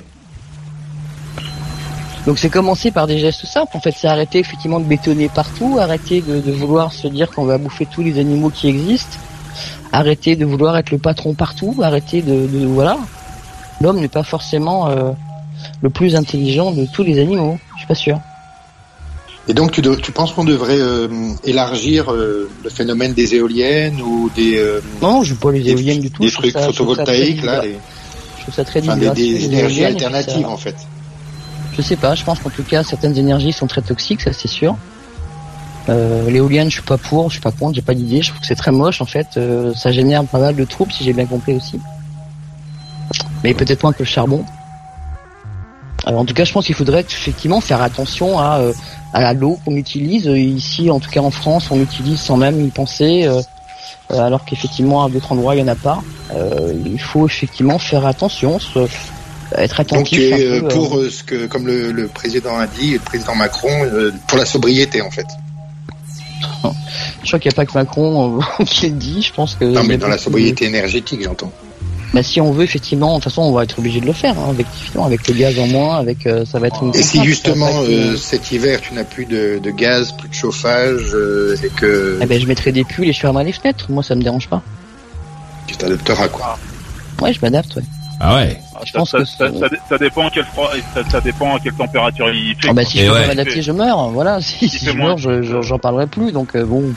Donc c'est commencer par des gestes simples. En fait, c'est arrêter effectivement de bétonner partout, arrêter de, de vouloir se dire qu'on va bouffer tous les animaux qui existent, arrêter de vouloir être le patron partout, arrêter de, de voilà. L'homme n'est pas forcément euh, le plus intelligent de tous les animaux. Je suis pas sûr.
Et donc, tu, de- tu penses qu'on devrait euh, élargir euh, le phénomène des éoliennes ou des, euh,
Non, je veux pas les éoliennes du tout.
des trucs
ça-
photovoltaïques, là, les-
Je trouve ça très
enfin, des, des énergies alternatives,
ça-
en fait.
Je sais pas, je pense qu'en tout cas certaines énergies sont très toxiques, ça c'est sûr. L'éolienne, je suis pas pour, je suis pas contre, j'ai pas d'idée, je trouve que c'est très moche en fait, ça génère pas mal de troubles si j'ai bien compris aussi. Mais peut-être moins que le charbon. Alors en tout cas, je pense qu'il faudrait effectivement faire attention à, euh, à l'eau qu'on utilise. Euh, Ici, en tout cas en France, on l'utilise sans même y penser, euh, euh, alors qu'effectivement à d'autres endroits il y en a pas. Euh, il faut effectivement faire attention, se- être
Donc,
attentif.
es
un
euh,
peu,
pour
euh,
euh, ce que, comme le, le président a dit, le président Macron, euh, pour la sobriété, en fait.
Je crois qu'il n'y a pas que Macron euh, qui le dit. Je pense que.
Non, mais dans la sobriété énergétique, j'entends.
Bah, si on veut effectivement, de toute façon, on va être obligé de le faire. Hein, avec effectivement, avec le gaz en moins, avec euh, ça va être une.
Et si justement
une-
euh, cet hiver tu n'as plus de, de gaz, plus de chauffage euh, et que
Eh ben, je mettrai des pulls et je fermerai les fenêtres. Moi, ça me dérange pas.
tu t'adapteras quoi.
Ouais, je m'adapte. Ouais.
Ah ouais.
Je
ça,
pense
ça,
que
ça, ça, ça dépend à quel froid, ça, ça dépend à quelle température il fait.
Ah bah si
Et
je peux
ouais.
pas m'adapter, je meurs. Voilà. Si, si je meurs, je, je- j'en parlerai plus. Donc euh, bon,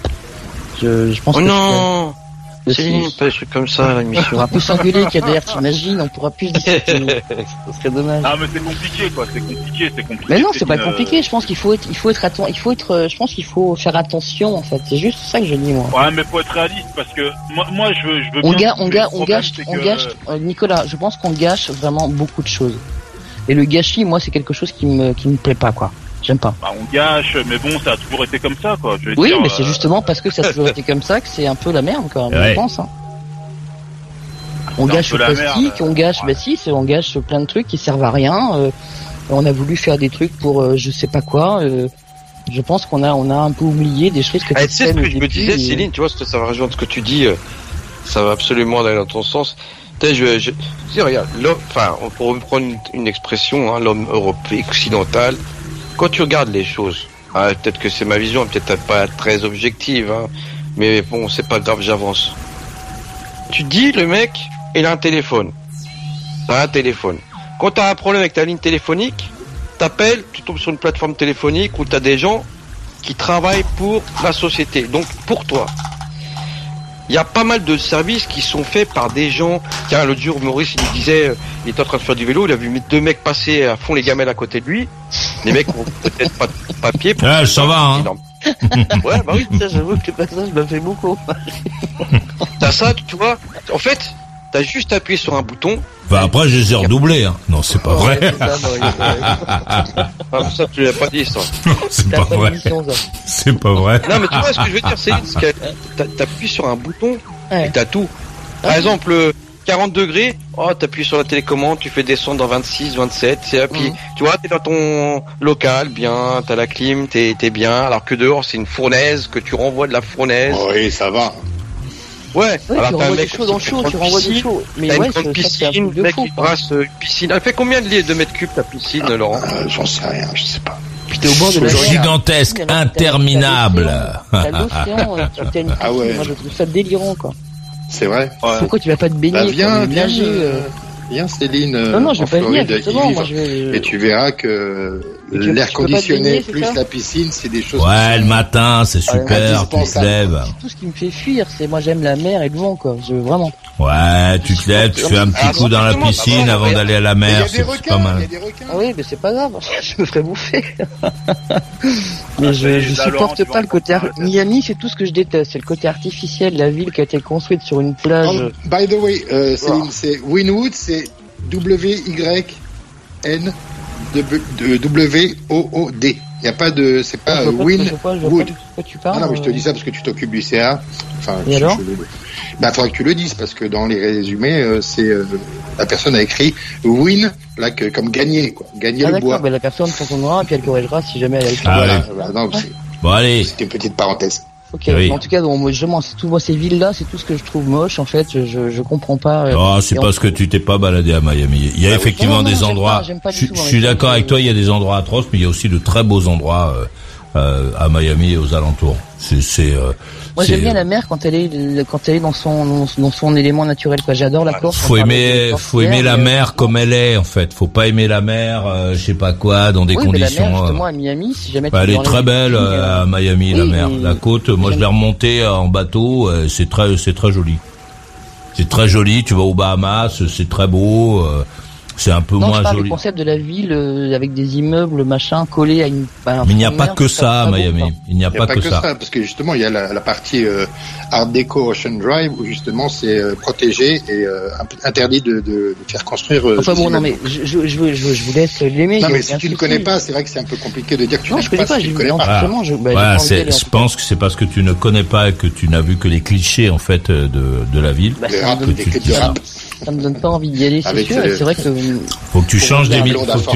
je, je pense
Oh
que.
non
je-
Des trucs comme ça à
On
l'émission.
pourra plus s'engueuler qu'ADR, t'imagines On pourra plus discuter. Ce serait dommage.
Ah mais c'est compliqué quoi, c'est compliqué, c'est compliqué.
Mais non, c'est pas
une, euh,
compliqué. Je pense qu'il faut être, il faut être attent, il faut être, euh, je pense qu'il faut faire attention en fait. C'est juste ça que je dis moi.
Ouais mais faut être réaliste parce que moi, moi je veux, je veux
On,
bien.
ga- on, ga- on gâche, on
que,
gâche, euh, Nicolas, je pense qu'on gâche vraiment beaucoup de choses. Et le gâchis, moi, c'est quelque chose qui me, qui me plaît pas, quoi. J'aime pas.
bah, on gâche, mais bon ça a toujours été comme ça quoi. Je veux
Oui,
dire,
mais c'est
euh,
justement parce que ça a toujours été comme ça que c'est un peu la merde, quoi.
Ouais.
Je pense. hein. On
C'est un
gâche le
la
plastique,
merde,
on gâche,
ouais.
bah si, c'est- on gâche plein de trucs qui servent à rien. euh, on a voulu faire des trucs pour euh, je sais pas quoi. euh, je pense qu'on a, on a un peu oublié des choses que
Ah,
tu
sais ce que je me disais,
et-
Céline, tu vois, ça va rejoindre ce que tu dis, euh, ça va absolument aller dans ton sens. Tu sais, je, je, je dis, regarde, l'homme, enfin, on pourrait prendre une, une expression, hein, l'homme européen, occidental, quand tu regardes les choses, ah, peut-être que c'est ma vision, peut-être pas très objective, hein, mais bon, c'est pas grave, j'avance. Tu dis, le mec, il a un téléphone. T'as un téléphone. Quand t'as un problème avec ta ligne téléphonique, t'appelles, tu tombes sur une plateforme téléphonique où t'as des gens qui travaillent pour la société, donc pour toi. Il y a pas mal de services qui sont faits par des gens. Tiens, l'autre jour, Maurice, il nous disait, euh, il était en train de faire du vélo, il a vu deux mecs passer à fond les gamelles à côté de lui. Les mecs ont peut-être pas de papier. pour-
Ah, ça va, hein.
Énorme. ouais, bah oui.
Ça, j'avoue que le passage m'a fait beaucoup.
T'as ça, tu vois. En fait, t'as juste appuyé sur un bouton.
Enfin, après, je les ai redoublés. Hein. Non, c'est pas vrai.
Ouais, ça, non,
Ah, ça, tu l'as pas dit, ça.
c'est pas
pas
vrai. C'est pas vrai.
Non, mais tu vois ce que je veux dire, c'est que t'appuies sur un bouton
Ouais.
et t'as tout. Par exemple, euh, 40 degrés, oh, t'appuies sur la télécommande, tu fais descendre dans 26, 27, c'est appuyé.
Mhm.
Tu vois, t'es dans ton local, bien, t'as la clim, t'es t'es bien, alors que dehors, c'est une fournaise, que tu renvoies de la fournaise.
Oui, ça va.
Ouais, alors
tu renvoies dans le
qui
chaud, tu renvoies
piscine,
chaud. Mais ouais,
une grande piscine, le
de
mec
fou.
il brasse une piscine. Elle fait combien de, litres de mètres cubes ta piscine, Laurent
Euh, J'en sais rien, je sais pas.
Puis t'es au bord de la.
Gigantesque, interminable.
T'as l'océan, euh, tu- t'as une piscine,
Ah ouais.
moi je trouve ça délirant quoi.
C'est vrai.
Pourquoi tu vas pas te baigner
Bah, viens, viens, euh,
euh,
viens, Céline.
Non, non, je
en
vais pas venir.
Et tu verras que l'air conditionné
baigner,
plus la piscine, c'est des choses.
Ouais, le matin, c'est
Ah,
super. Tu te lèves.
Tout ce qui me fait fuir, c'est moi j'aime la mer et le vent quoi, je vraiment.
Ouais, tu te lèves, tu fais un petit
Ah,
coup dans la piscine
va,
avant d'aller à la
y
mer. C'est pas
y
mal.
Ah oui, mais c'est pas grave, je me ferais bouffer. mais
Ah,
je, supporte pas le côté... ar- Miami, c'est tout ce que je déteste, c'est le côté artificiel, la ville qui a été construite sur une plage.
Oh, by the way, euh, Céline, c'est Winwood, c'est W-Y-N W-O-O-D. Il n'y a pas de. C'est pas euh,
de quoi tu parles.
Non, non, mais je te
euh.
dis ça parce que tu t'occupes du CA. Enfin,
Et
je-
alors
Bah, faudrait que tu le dises parce que dans les résumés, euh, c'est la personne a écrit win, là, que, comme gagner, quoi. Gagner
Ah
le
d'accord,
bois.
bah, la personne s'entendra et puis elle corrigera si jamais elle a écrit.
Ah,
Voilà,
allez.
voilà, non, c'est-
Bon, allez.
c'était une petite parenthèse.
Ok.
Oui.
Mais En tout cas, bon, moi, justement, c'est tout, moi, ces villes-là, c'est tout ce que je trouve moche. En fait, je, je, je comprends pas. euh,
Ah, c'est parce que tu t'es pas baladé à Miami. Il y a
Ah
effectivement
Non, non,
des endroits.
pas, pas
je je suis d'accord avec toi. Il y a des endroits atroces, mais il y a aussi de très beaux endroits euh, euh, à Miami et aux alentours. C'est, c'est. euh,
Moi, j'aime bien la mer quand elle est, quand elle est dans son, dans son élément naturel, quoi. J'adore la Corse.
Faut aimer, faut aimer la
mais,
mer comme elle est en fait. Faut pas aimer la mer, euh, je sais pas quoi, dans des
oui, mais la
conditions.
mer,
euh,
justement, à Miami, si jamais
bah, elle est très belle euh,
euh,
à Miami, la mer,
mais-
la côte. Moi, je l'ai remontée euh, en bateau. euh, C'est très, c'est très joli. C'est très joli. Tu vas aux Bahamas, c'est très beau. C'est un peu
Non, je
moins
parle du
joli.
concept de la ville euh, avec des immeubles, machin, collés à une. à un
Mais il n'y a pas que
je
ça à Miami. Il n'y a
Il n'y
pas
a pas
que
que
ça.
ça, parce que justement, il y a la, la partie euh, Art Deco Ocean Drive où justement c'est euh, protégé et euh, interdit de, de, de faire construire. euh,
Enfin bon, non mais je, je, je, vous- je, vous- je laisse l'aimer.
Non, mais si tu ne connais pas, c'est vrai que c'est un peu compliqué de dire que tu
Non, je connais
pas tu
j'ai-
ne connais
non,
pas.
je- bah,
Voilà,
pas aller, en
je
tout cas.
pense que c'est parce que tu ne connais pas et que tu n'as vu que les clichés en fait euh, de, de la ville.
Ça, me donne, pas envie d'y aller, c'est sûr. C'est vrai que
Faut que tu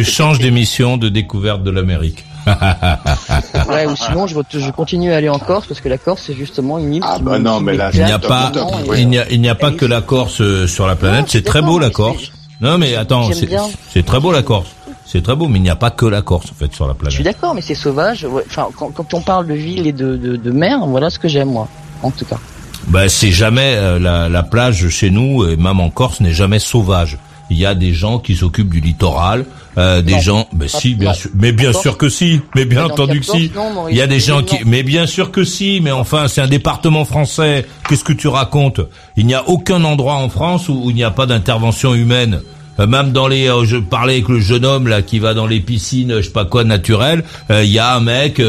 changes d'émission de découverte de l'Amérique.
ouais, ou sinon je, je continue à aller en Corse parce que la Corse c'est justement une île.
Ah bah non, mais là,
Il n'y a pas, il n'y a, il n'y a pas que la Corse euh, sur la planète. C'est très beau la Corse. Non mais attends, c'est, très beau la Corse. C'est très beau, mais il n'y a pas que la Corse en fait sur la
Je suis
planète.
d'accord, mais c'est sauvage. Enfin, quand, quand on parle de ville et de, de, de mer, voilà ce que j'aime moi, en tout cas.
Bah c'est jamais euh, la, la plage chez nous et même en Corse n'est jamais sauvage. Il y a des gens qui s'occupent du littoral, euh, des
Non.
gens, mais
Pas-
si, bien
non.
sûr, mais bien
Corse-
sûr que si, mais bien
Mais
entendu que si.
Corse, non, Maurice,
Il y a des gens qui, mais bien sûr que si, mais enfin c'est un département français. Qu'est-ce que tu racontes? Il n'y a aucun endroit en France où, où il n'y a pas d'intervention humaine. Euh, Même dans les, euh, je parlais avec le jeune homme là qui va dans les piscines, je sais pas quoi naturelles. euh, Il y a un mec,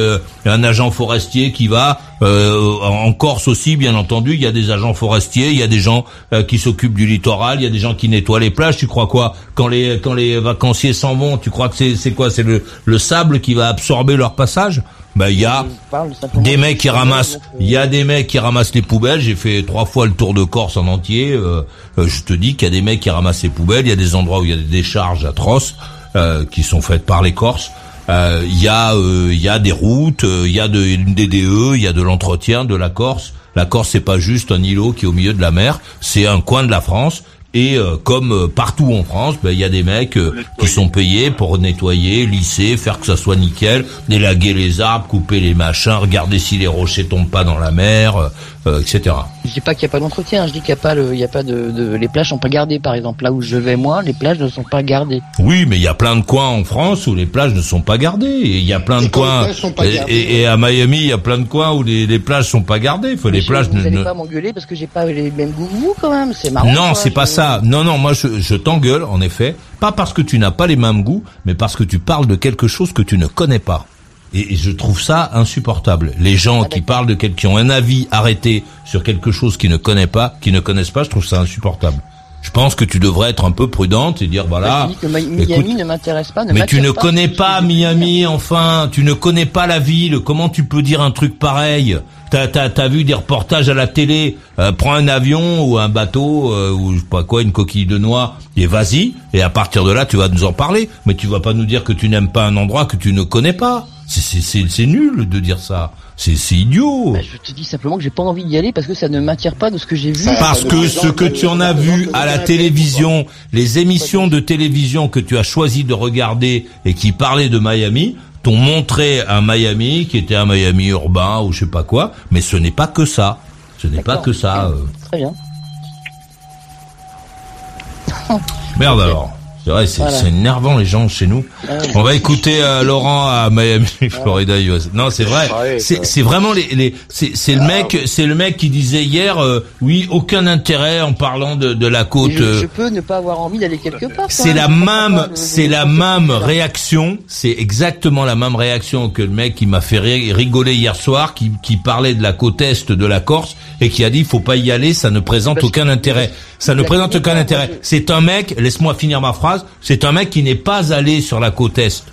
un agent forestier qui va en Corse aussi, bien entendu. Il y a des agents forestiers, il y a des gens qui s'occupent du littoral, il y a des gens qui nettoient les plages. Tu crois quoi? Quand les quand les vacanciers s'en vont, tu crois que c'est c'est quoi? C'est le le sable qui va absorber leur passage? Ben il y a des
de-
mecs qui ramassent, il y a des mecs qui ramassent les poubelles. J'ai fait trois fois le tour de Corse en entier. euh, euh, je te dis qu'il y a des mecs qui ramassent les poubelles. Il y a des endroits où il y a des décharges atroces euh, qui sont faites par les Corses. Euh, Il y a, euh, il y a des routes, il y a de, une DDE, il y a de l'entretien de la Corse. La Corse, c'est pas juste un îlot qui est au milieu de la mer, c'est un coin de la France. Et euh, comme euh, partout en France, ben, il y a des mecs euh, qui sont payés pour nettoyer, lisser, faire que ça soit nickel, délaguer les arbres, couper les machins, regarder si les rochers tombent pas dans la mer, euh, etc.
Je dis pas qu'il n'y a pas d'entretien, je dis qu'il n'y a pas le, il y a pas de, de, les plages sont pas gardées par exemple. Là où je vais moi, les plages ne sont pas gardées.
Oui, mais il y a plein de coins en France où les plages ne sont pas gardées. Et il y a plein de
Et
coins.
plages sont pas
et,
gardées,
et- et à Miami, il y a plein de coins où les, les plages sont pas gardées. Faut les plages
vous
ne.
allez
ne-
pas m'engueuler parce que j'ai pas les mêmes goûts que vous quand même, c'est marrant.
Non, c'est pas ça. Non, non, moi je, je t'engueule en effet, pas parce que tu n'as pas les mêmes goûts, mais parce que tu parles de quelque chose que tu ne connais pas. Et, et je trouve ça insupportable. Les gens
Ah,
qui parlent de quelqu'un qui ont un avis arrêté sur quelque chose qu'ils ne connaissent pas, qui ne connaissent pas, je trouve ça insupportable. Je pense que tu devrais être un peu prudente et dire
Bah,
voilà.
je dis que Mi-
écoute,
Miami ne m'intéresse pas. Ne
mais tu ne
pas,
connais pas. Miami, enfin, tu ne connais pas la ville. Comment tu peux dire un truc pareil? T'as t'as t'as vu des reportages à la télé? Euh, Prends un avion ou un bateau euh, ou je sais pas quoi, une coquille de noix et vas-y. Et à partir de là, tu vas nous en parler. Mais tu vas pas nous dire que tu n'aimes pas un endroit que tu ne connais pas. C'est c'est c'est nul de dire ça. C'est c'est idiot.
Bah, je te dis simplement que j'ai pas envie d'y aller parce que ça ne m'attire pas de ce que j'ai vu.
Parce que ce que tu en as vu à la télévision, les émissions de télévision que tu as choisi de regarder et qui parlaient de Miami, t'ont montré un Miami qui était un Miami urbain ou je sais pas quoi, mais ce n'est pas que ça. Ce n'est pas que ça. euh.
Très bien.
Merde alors. C'est vrai, c'est
Voilà.
c'est énervant les gens chez nous.
Ah.
On va écouter euh, Laurent à Miami, Florida, US. Non, c'est vrai.
Ouais,
C'est vraiment les, les c'est c'est le mec, c'est le mec qui disait hier, euh, oui, aucun intérêt en parlant de, de la côte.
je,
euh,
je peux ne pas avoir envie d'aller quelque part.
C'est la même, c'est la même réaction. C'est exactement la même réaction que le mec qui m'a fait ri- rigoler hier soir, qui, qui parlait de la côte est de la Corse et qui a dit faut pas y aller, ça ne présente
Parce
aucun
que-
intérêt. Ça ne présente aucun intérêt. C'est un mec, laisse-moi finir ma phrase. C'est un mec qui n'est pas allé sur la côte est.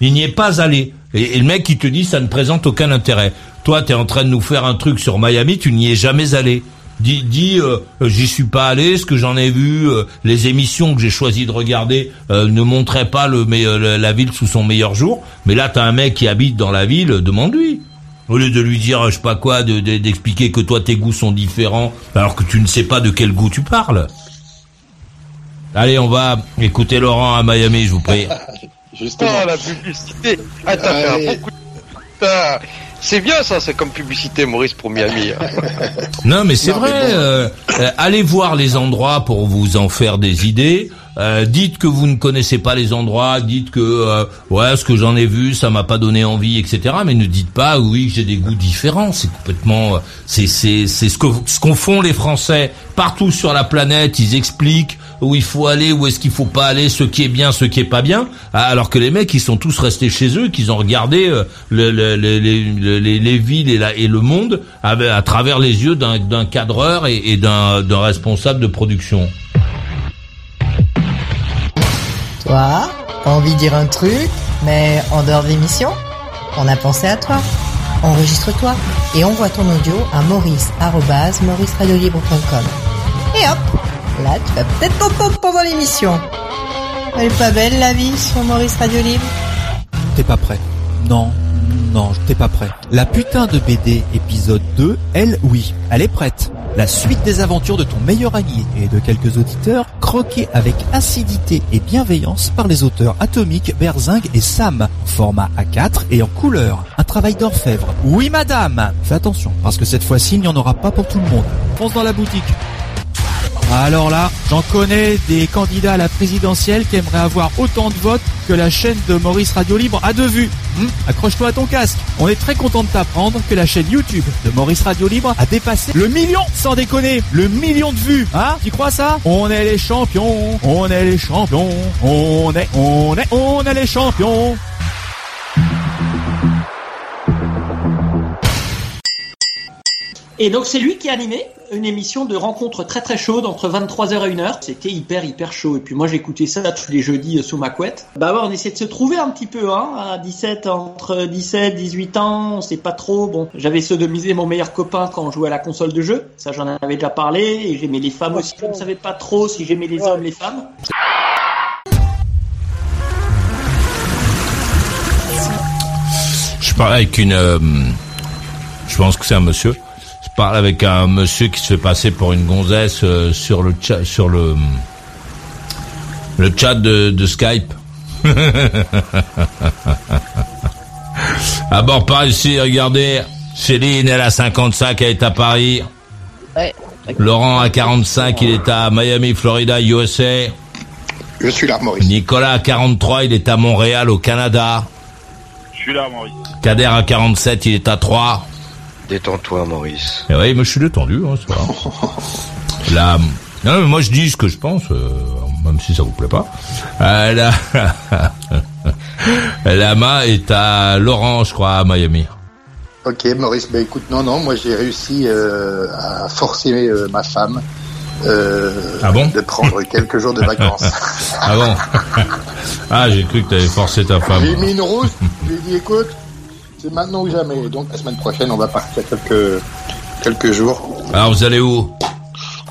Il n'y est pas allé. Et, le mec qui te dit ça ne présente aucun intérêt. Toi, tu es en train de nous faire un truc sur Miami, tu n'y es jamais allé. Dis, dis euh, euh, j'y suis pas allé, ce que j'en ai vu, euh, les émissions que j'ai choisi de regarder ne montraient pas la ville sous son meilleur jour. Mais là, t'as un mec qui habite dans la ville, demande-lui. Au lieu de lui dire, je sais pas quoi, de- de- d'expliquer que toi tes goûts sont différents, alors que tu ne sais pas de quel goût tu parles. Allez, on va écouter Laurent à Miami, je vous prie.
Justement.
Oh, la publicité. Ah, t'as fait un bon coup de... Putain. C'est bien ça, c'est comme publicité, Maurice, pour Miami. hein.
Non, mais c'est
mais
vrai.
bon.
euh, euh, allez voir les endroits pour vous en faire des idées. Euh, dites que vous ne connaissez pas les endroits. Dites que euh, ouais, ce que j'en ai vu, ça m'a pas donné envie, etc. Mais ne dites pas oui, j'ai des goûts différents. C'est complètement, c'est c'est c'est ce que ce qu'en font les Français partout sur la planète. Ils expliquent où il faut aller, où est-ce qu'il faut pas aller, ce qui est bien, ce qui est pas bien. Ah, Alors que les mecs, ils sont tous restés chez eux, qu'ils ont regardé euh, le, le- le- les- les, les villes et, le monde à, travers les yeux d'un cadreur et, d'un responsable de production.
Toi, t'as envie de dire un truc, mais en dehors de l'émission, on a pensé à toi. Enregistre-toi et envoie ton audio à maurice.mauriceradiolibre.com. Et hop, là tu vas peut-être t'entendre pendant l'émission. Elle est pas belle la vie sur Maurice Radio Libre
T'es pas prêt. Non, non, t'es pas prêt. La putain de BD épisode 2, elle, oui, elle est prête. La suite des aventures de ton meilleur ami et de quelques auditeurs, croquée avec acidité et bienveillance par les auteurs Atomique, Berzingue et Sam, en format A4 et en couleur. Un travail d'orfèvre. Oui madame Fais attention, parce que cette fois-ci, il n'y en aura pas pour tout le monde. Fonce dans la boutique. Alors là, j'en connais des candidats à la présidentielle qui aimeraient avoir autant de votes que la chaîne de Maurice Radio Libre a de vues. Hum, Accroche-toi à ton casque. On est très content de t'apprendre que la chaîne YouTube de Maurice Radio Libre a dépassé le million, sans déconner, le million de vues. Hein Tu crois ça? On est les champions, on est les champions, on est, on est, on est les champions.
Et donc c'est lui qui a animé une émission de rencontre très très chaude entre 23h et 1h. C'était hyper hyper chaud. Et puis moi j'écoutais ça tous les jeudis euh, sous ma couette. Bah ouais, on essaie de se trouver un petit peu, hein. À 17, entre 17, 18 ans, on sait pas trop. Bon, j'avais sodomisé mon meilleur copain quand on jouait à la console de jeu. Ça j'en avais déjà parlé. Et j'aimais les femmes aussi. Je ne savais pas trop si j'aimais les hommes, les femmes.
Je parle avec une, euh, je pense que c'est un monsieur. Je parle avec un monsieur qui se fait passer pour une gonzesse euh, sur le chat, sur le le chat de, de Skype. à bord par ici, regardez, Céline, elle a 55, elle est à Paris.
Ouais.
Laurent a 45, il est à Miami, Florida, USA.
Je suis là, Maurice.
Nicolas a 43, il est à Montréal, au Canada.
Je suis là, Maurice.
Kader a 47, il est à 3.
Détends-toi, Maurice.
Eh oui, mais je suis détendu, hein, c'est pas. Là, non, mais moi je dis ce que je pense, euh, même si ça vous plaît pas. Euh, la, Lama est à Laurent, je crois, à Miami.
Ok, Maurice, bah écoute, non, non, moi j'ai réussi euh, à forcer euh, ma femme euh,
Ah bon
de prendre quelques jours de vacances.
Ah bon Ah, j'ai cru que t'avais forcé ta femme.
J'ai mis une rousse, je lui ai dit écoute, c'est maintenant ou jamais. Donc la semaine prochaine, on va partir quelques, quelques jours.
Alors vous allez où?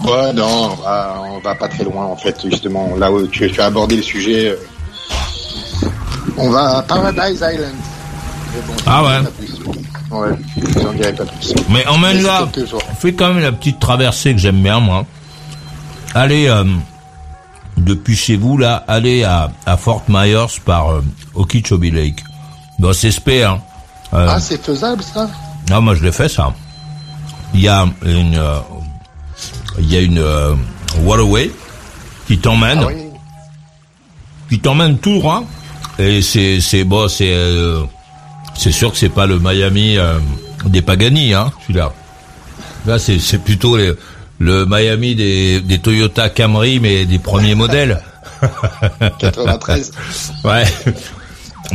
Ouais, non, on va, on va pas très loin en fait, justement. Là où tu, tu as abordé le sujet, euh, on va à Paradise Island. Mais bon,
Ah ouais.
Ouais, j'en dirai pas plus.
Mais
quelques jours.
Fais quand même la petite traversée que j'aime bien, moi. Allez, euh, depuis chez vous, là, allez à, à Fort Myers par euh, Okeechobee Lake. Bon, c'est spé, hein. Euh,
Ah, c'est faisable ça?
Non, moi je l'ai fait ça. Il y a une, euh, il y a une euh, waterway qui t'emmène,
Ah oui.
qui t'emmène tout droit. Et c'est, c'est bon, c'est, euh, c'est sûr que c'est pas le Miami des Pagani, hein, celui-là. Là, c'est, c'est plutôt les- le Miami des, des Toyota Camry, mais des premiers modèles.
93.
Ouais.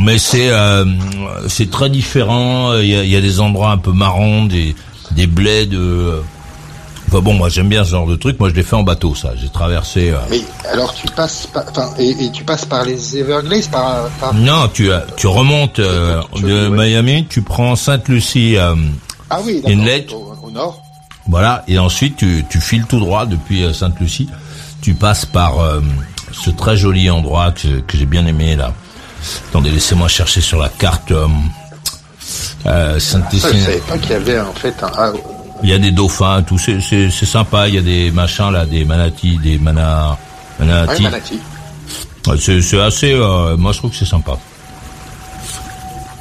Mais c'est euh, c'est très différent. Il y a, il y a des endroits un peu marrons, des des bleds. De... Enfin bon, moi j'aime bien ce genre de truc. Moi je l'ai fait en bateau, ça. J'ai traversé. euh,
Mais alors tu passes par, enfin, et, et tu passes par les Everglades, par, par...
Non, tu as- tu remontes euh, de Miami, tu prends Sainte-Lucie. euh,
ah oui,
Inlet.
au, au nord.
Voilà, et ensuite tu, tu files tout droit depuis euh, Sainte-Lucie. Tu passes par euh, ce très joli endroit que, que j'ai bien aimé là. Attendez, laissez-moi chercher sur la carte. euh, Euh,
Ça, je
Saint-Étienne.
savais pas qu'il y avait en fait un. ah,
Il y a des dauphins, tout c'est c'est c'est sympa. Il y a des machins là, des manatis, des mana
ouais,
manatis.
Manati.
Ouais, C'est c'est assez. euh, moi, je trouve que c'est sympa.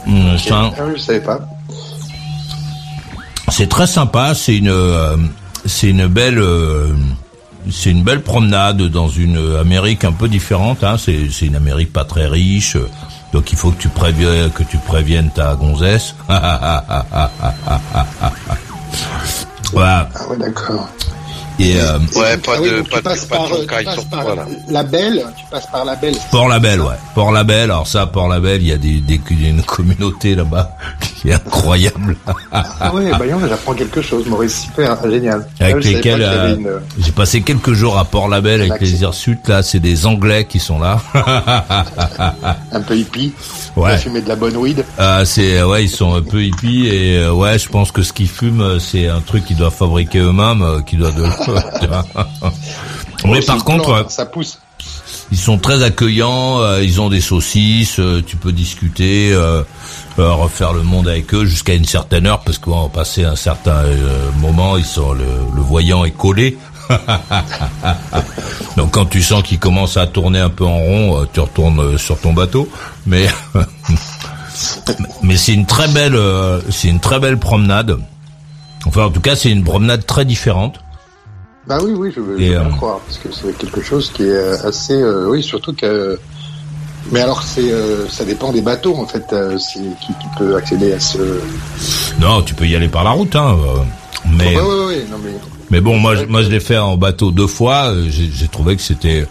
C'est un-
Ah oui, je savais pas.
C'est très sympa. C'est une, euh, c'est une belle, euh, c'est une belle promenade dans une Amérique un peu différente. Hein. C'est, une Amérique pas très riche. euh, Donc il faut que tu préviennes, que tu préviennes ta gonzesse. voilà.
Ah ouais, d'accord.
Et euh,
Ouais, pas
Ah oui,
de, pas
tu
de,
passes
pas
par,
de
euh, tu par
voilà.
la belle, tu passes par la belle.
Port-Label, ouais. Port-Label. Alors ça, Port-Label, il y a des, des, une communauté là-bas qui est incroyable.
Ah ouais, bah j'apprends quelque chose, Maurice, super, génial. Ah,
avec
pas
lesquels euh,
une-
j'ai passé quelques jours à Port-Label avec
Relax.
les Hirsutes. Là, c'est des Anglais qui sont là.
un peu hippie,
Ouais.
fumer de la bonne weed.
Ah, c'est ouais, ils sont un peu hippies et euh, ouais, je pense que ce qu'ils fument, euh, c'est un truc qu'ils doivent fabriquer eux-mêmes, euh, qui doit de. Mais par contre, euh,
ça pousse.
ils sont très accueillants. euh, ils ont des saucisses. euh, tu peux discuter, euh, refaire le monde avec eux jusqu'à une certaine heure parce qu'on va passer un certain moment. Ils sont le, le voyant est collé. Donc quand tu sens qu'il commence à tourner un peu en rond, tu retournes sur ton bateau. Mais mais c'est une très belle c'est une très belle promenade. Enfin en tout cas c'est une promenade très différente.
Bah oui, oui, je veux, je
Et,
veux bien
euh,
croire, parce que c'est quelque chose qui est assez... euh, oui, surtout que... Mais alors, c'est, euh, ça dépend des bateaux, en fait, euh, c'est, qui, qui peut accéder à ce...
Non, tu peux y aller par la route, hein. Mais
Ouais, ouais, ouais, non, mais...
mais bon, moi je- moi je l'ai fait en bateau deux fois. j'ai trouvé que c'était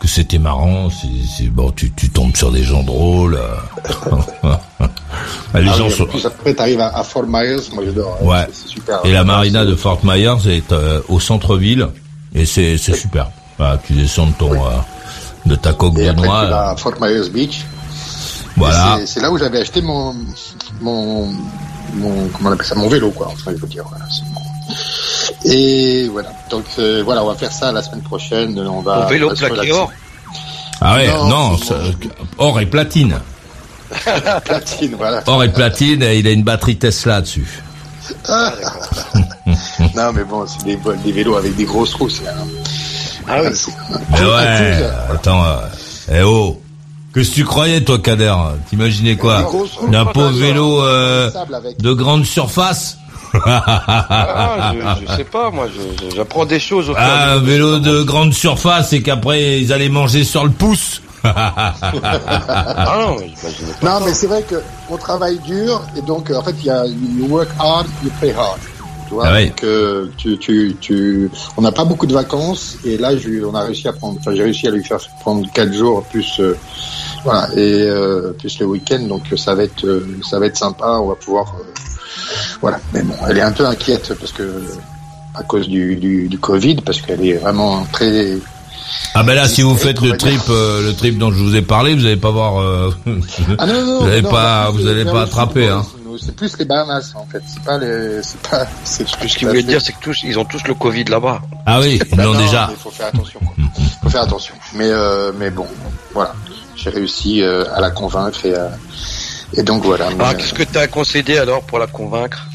que c'était marrant. C'est bon, tu tu tombes sur des gens drôles. euh. les
Ah
gens
oui,
sont
après, t'arrives à, à Fort Myers, moi j'adore. hein,
ouais.
Super.
Et la marina de Fort Myers est euh, au centre-ville et c'est c'est super. Voilà, tu descends de ton euh, de ta coque
Et
de
après, tu
noix.
vas à Fort Myers Beach.
Voilà.
C'est là où j'avais acheté mon, mon, mon, comment on appelle ça, mon vélo, quoi. Enfin, je veux dire, voilà. Et voilà. Donc, euh, voilà, on va faire ça la semaine prochaine. On va.
Vélo plaqué
relaxer.
or.
Ah ouais,
Non,
non,
c'est
ça- or et platine.
Platine, voilà.
Or et platine, et il a une batterie Tesla dessus.
Ah. non, mais bon, c'est des, des vélos avec des grosses roues, c'est un-
Ah oui.
c'est-
Mais ouais, attends, euh, eh oh, qu'est-ce que tu croyais toi, Kader? T'imaginais quoi?
Des grosses roues,
Un
pas
pauvre vélo euh, de grande surface?
Ah, je, je sais pas, moi, j'apprends des choses au
Ah, un vélo de grande surface et qu'après ils allaient manger sur le pouce
Ah non, j'imaginais pas.
Non, mais c'est vrai que on travaille dur et donc euh, en fait il y a you work hard, you play hard. Tu vois,
Ah ouais.
donc, euh, tu, tu, tu, on n'a pas beaucoup de vacances et là je, on a réussi à prendre, enfin j'ai réussi à lui faire prendre quatre jours plus, euh, voilà et euh, plus le week-end donc ça va être, euh, ça va être sympa. On va pouvoir, euh, voilà. Mais bon, elle est un peu inquiète parce que à cause du, du, du Covid parce qu'elle est vraiment très
Ah ben là, si vous faites le trip, euh, le trip dont je vous ai parlé, vous allez pas voir, euh,
Ah non, non,
vous allez
non,
pas,
non,
vous allez pas attraper, hein.
C'est plus les Bahamas en fait. C'est pas les, c'est pas, c'est
ce qu'il voulait dire, c'est que tous, ils ont tous le Covid là-bas.
Ah oui, ils l'ont déjà.
mais faut faire attention. quoi. faut faire attention. Mais euh, mais bon, voilà. J'ai réussi euh, à la convaincre et à- et donc voilà. Mais,
Ah, qu'est-ce que t'as concédé alors pour la convaincre?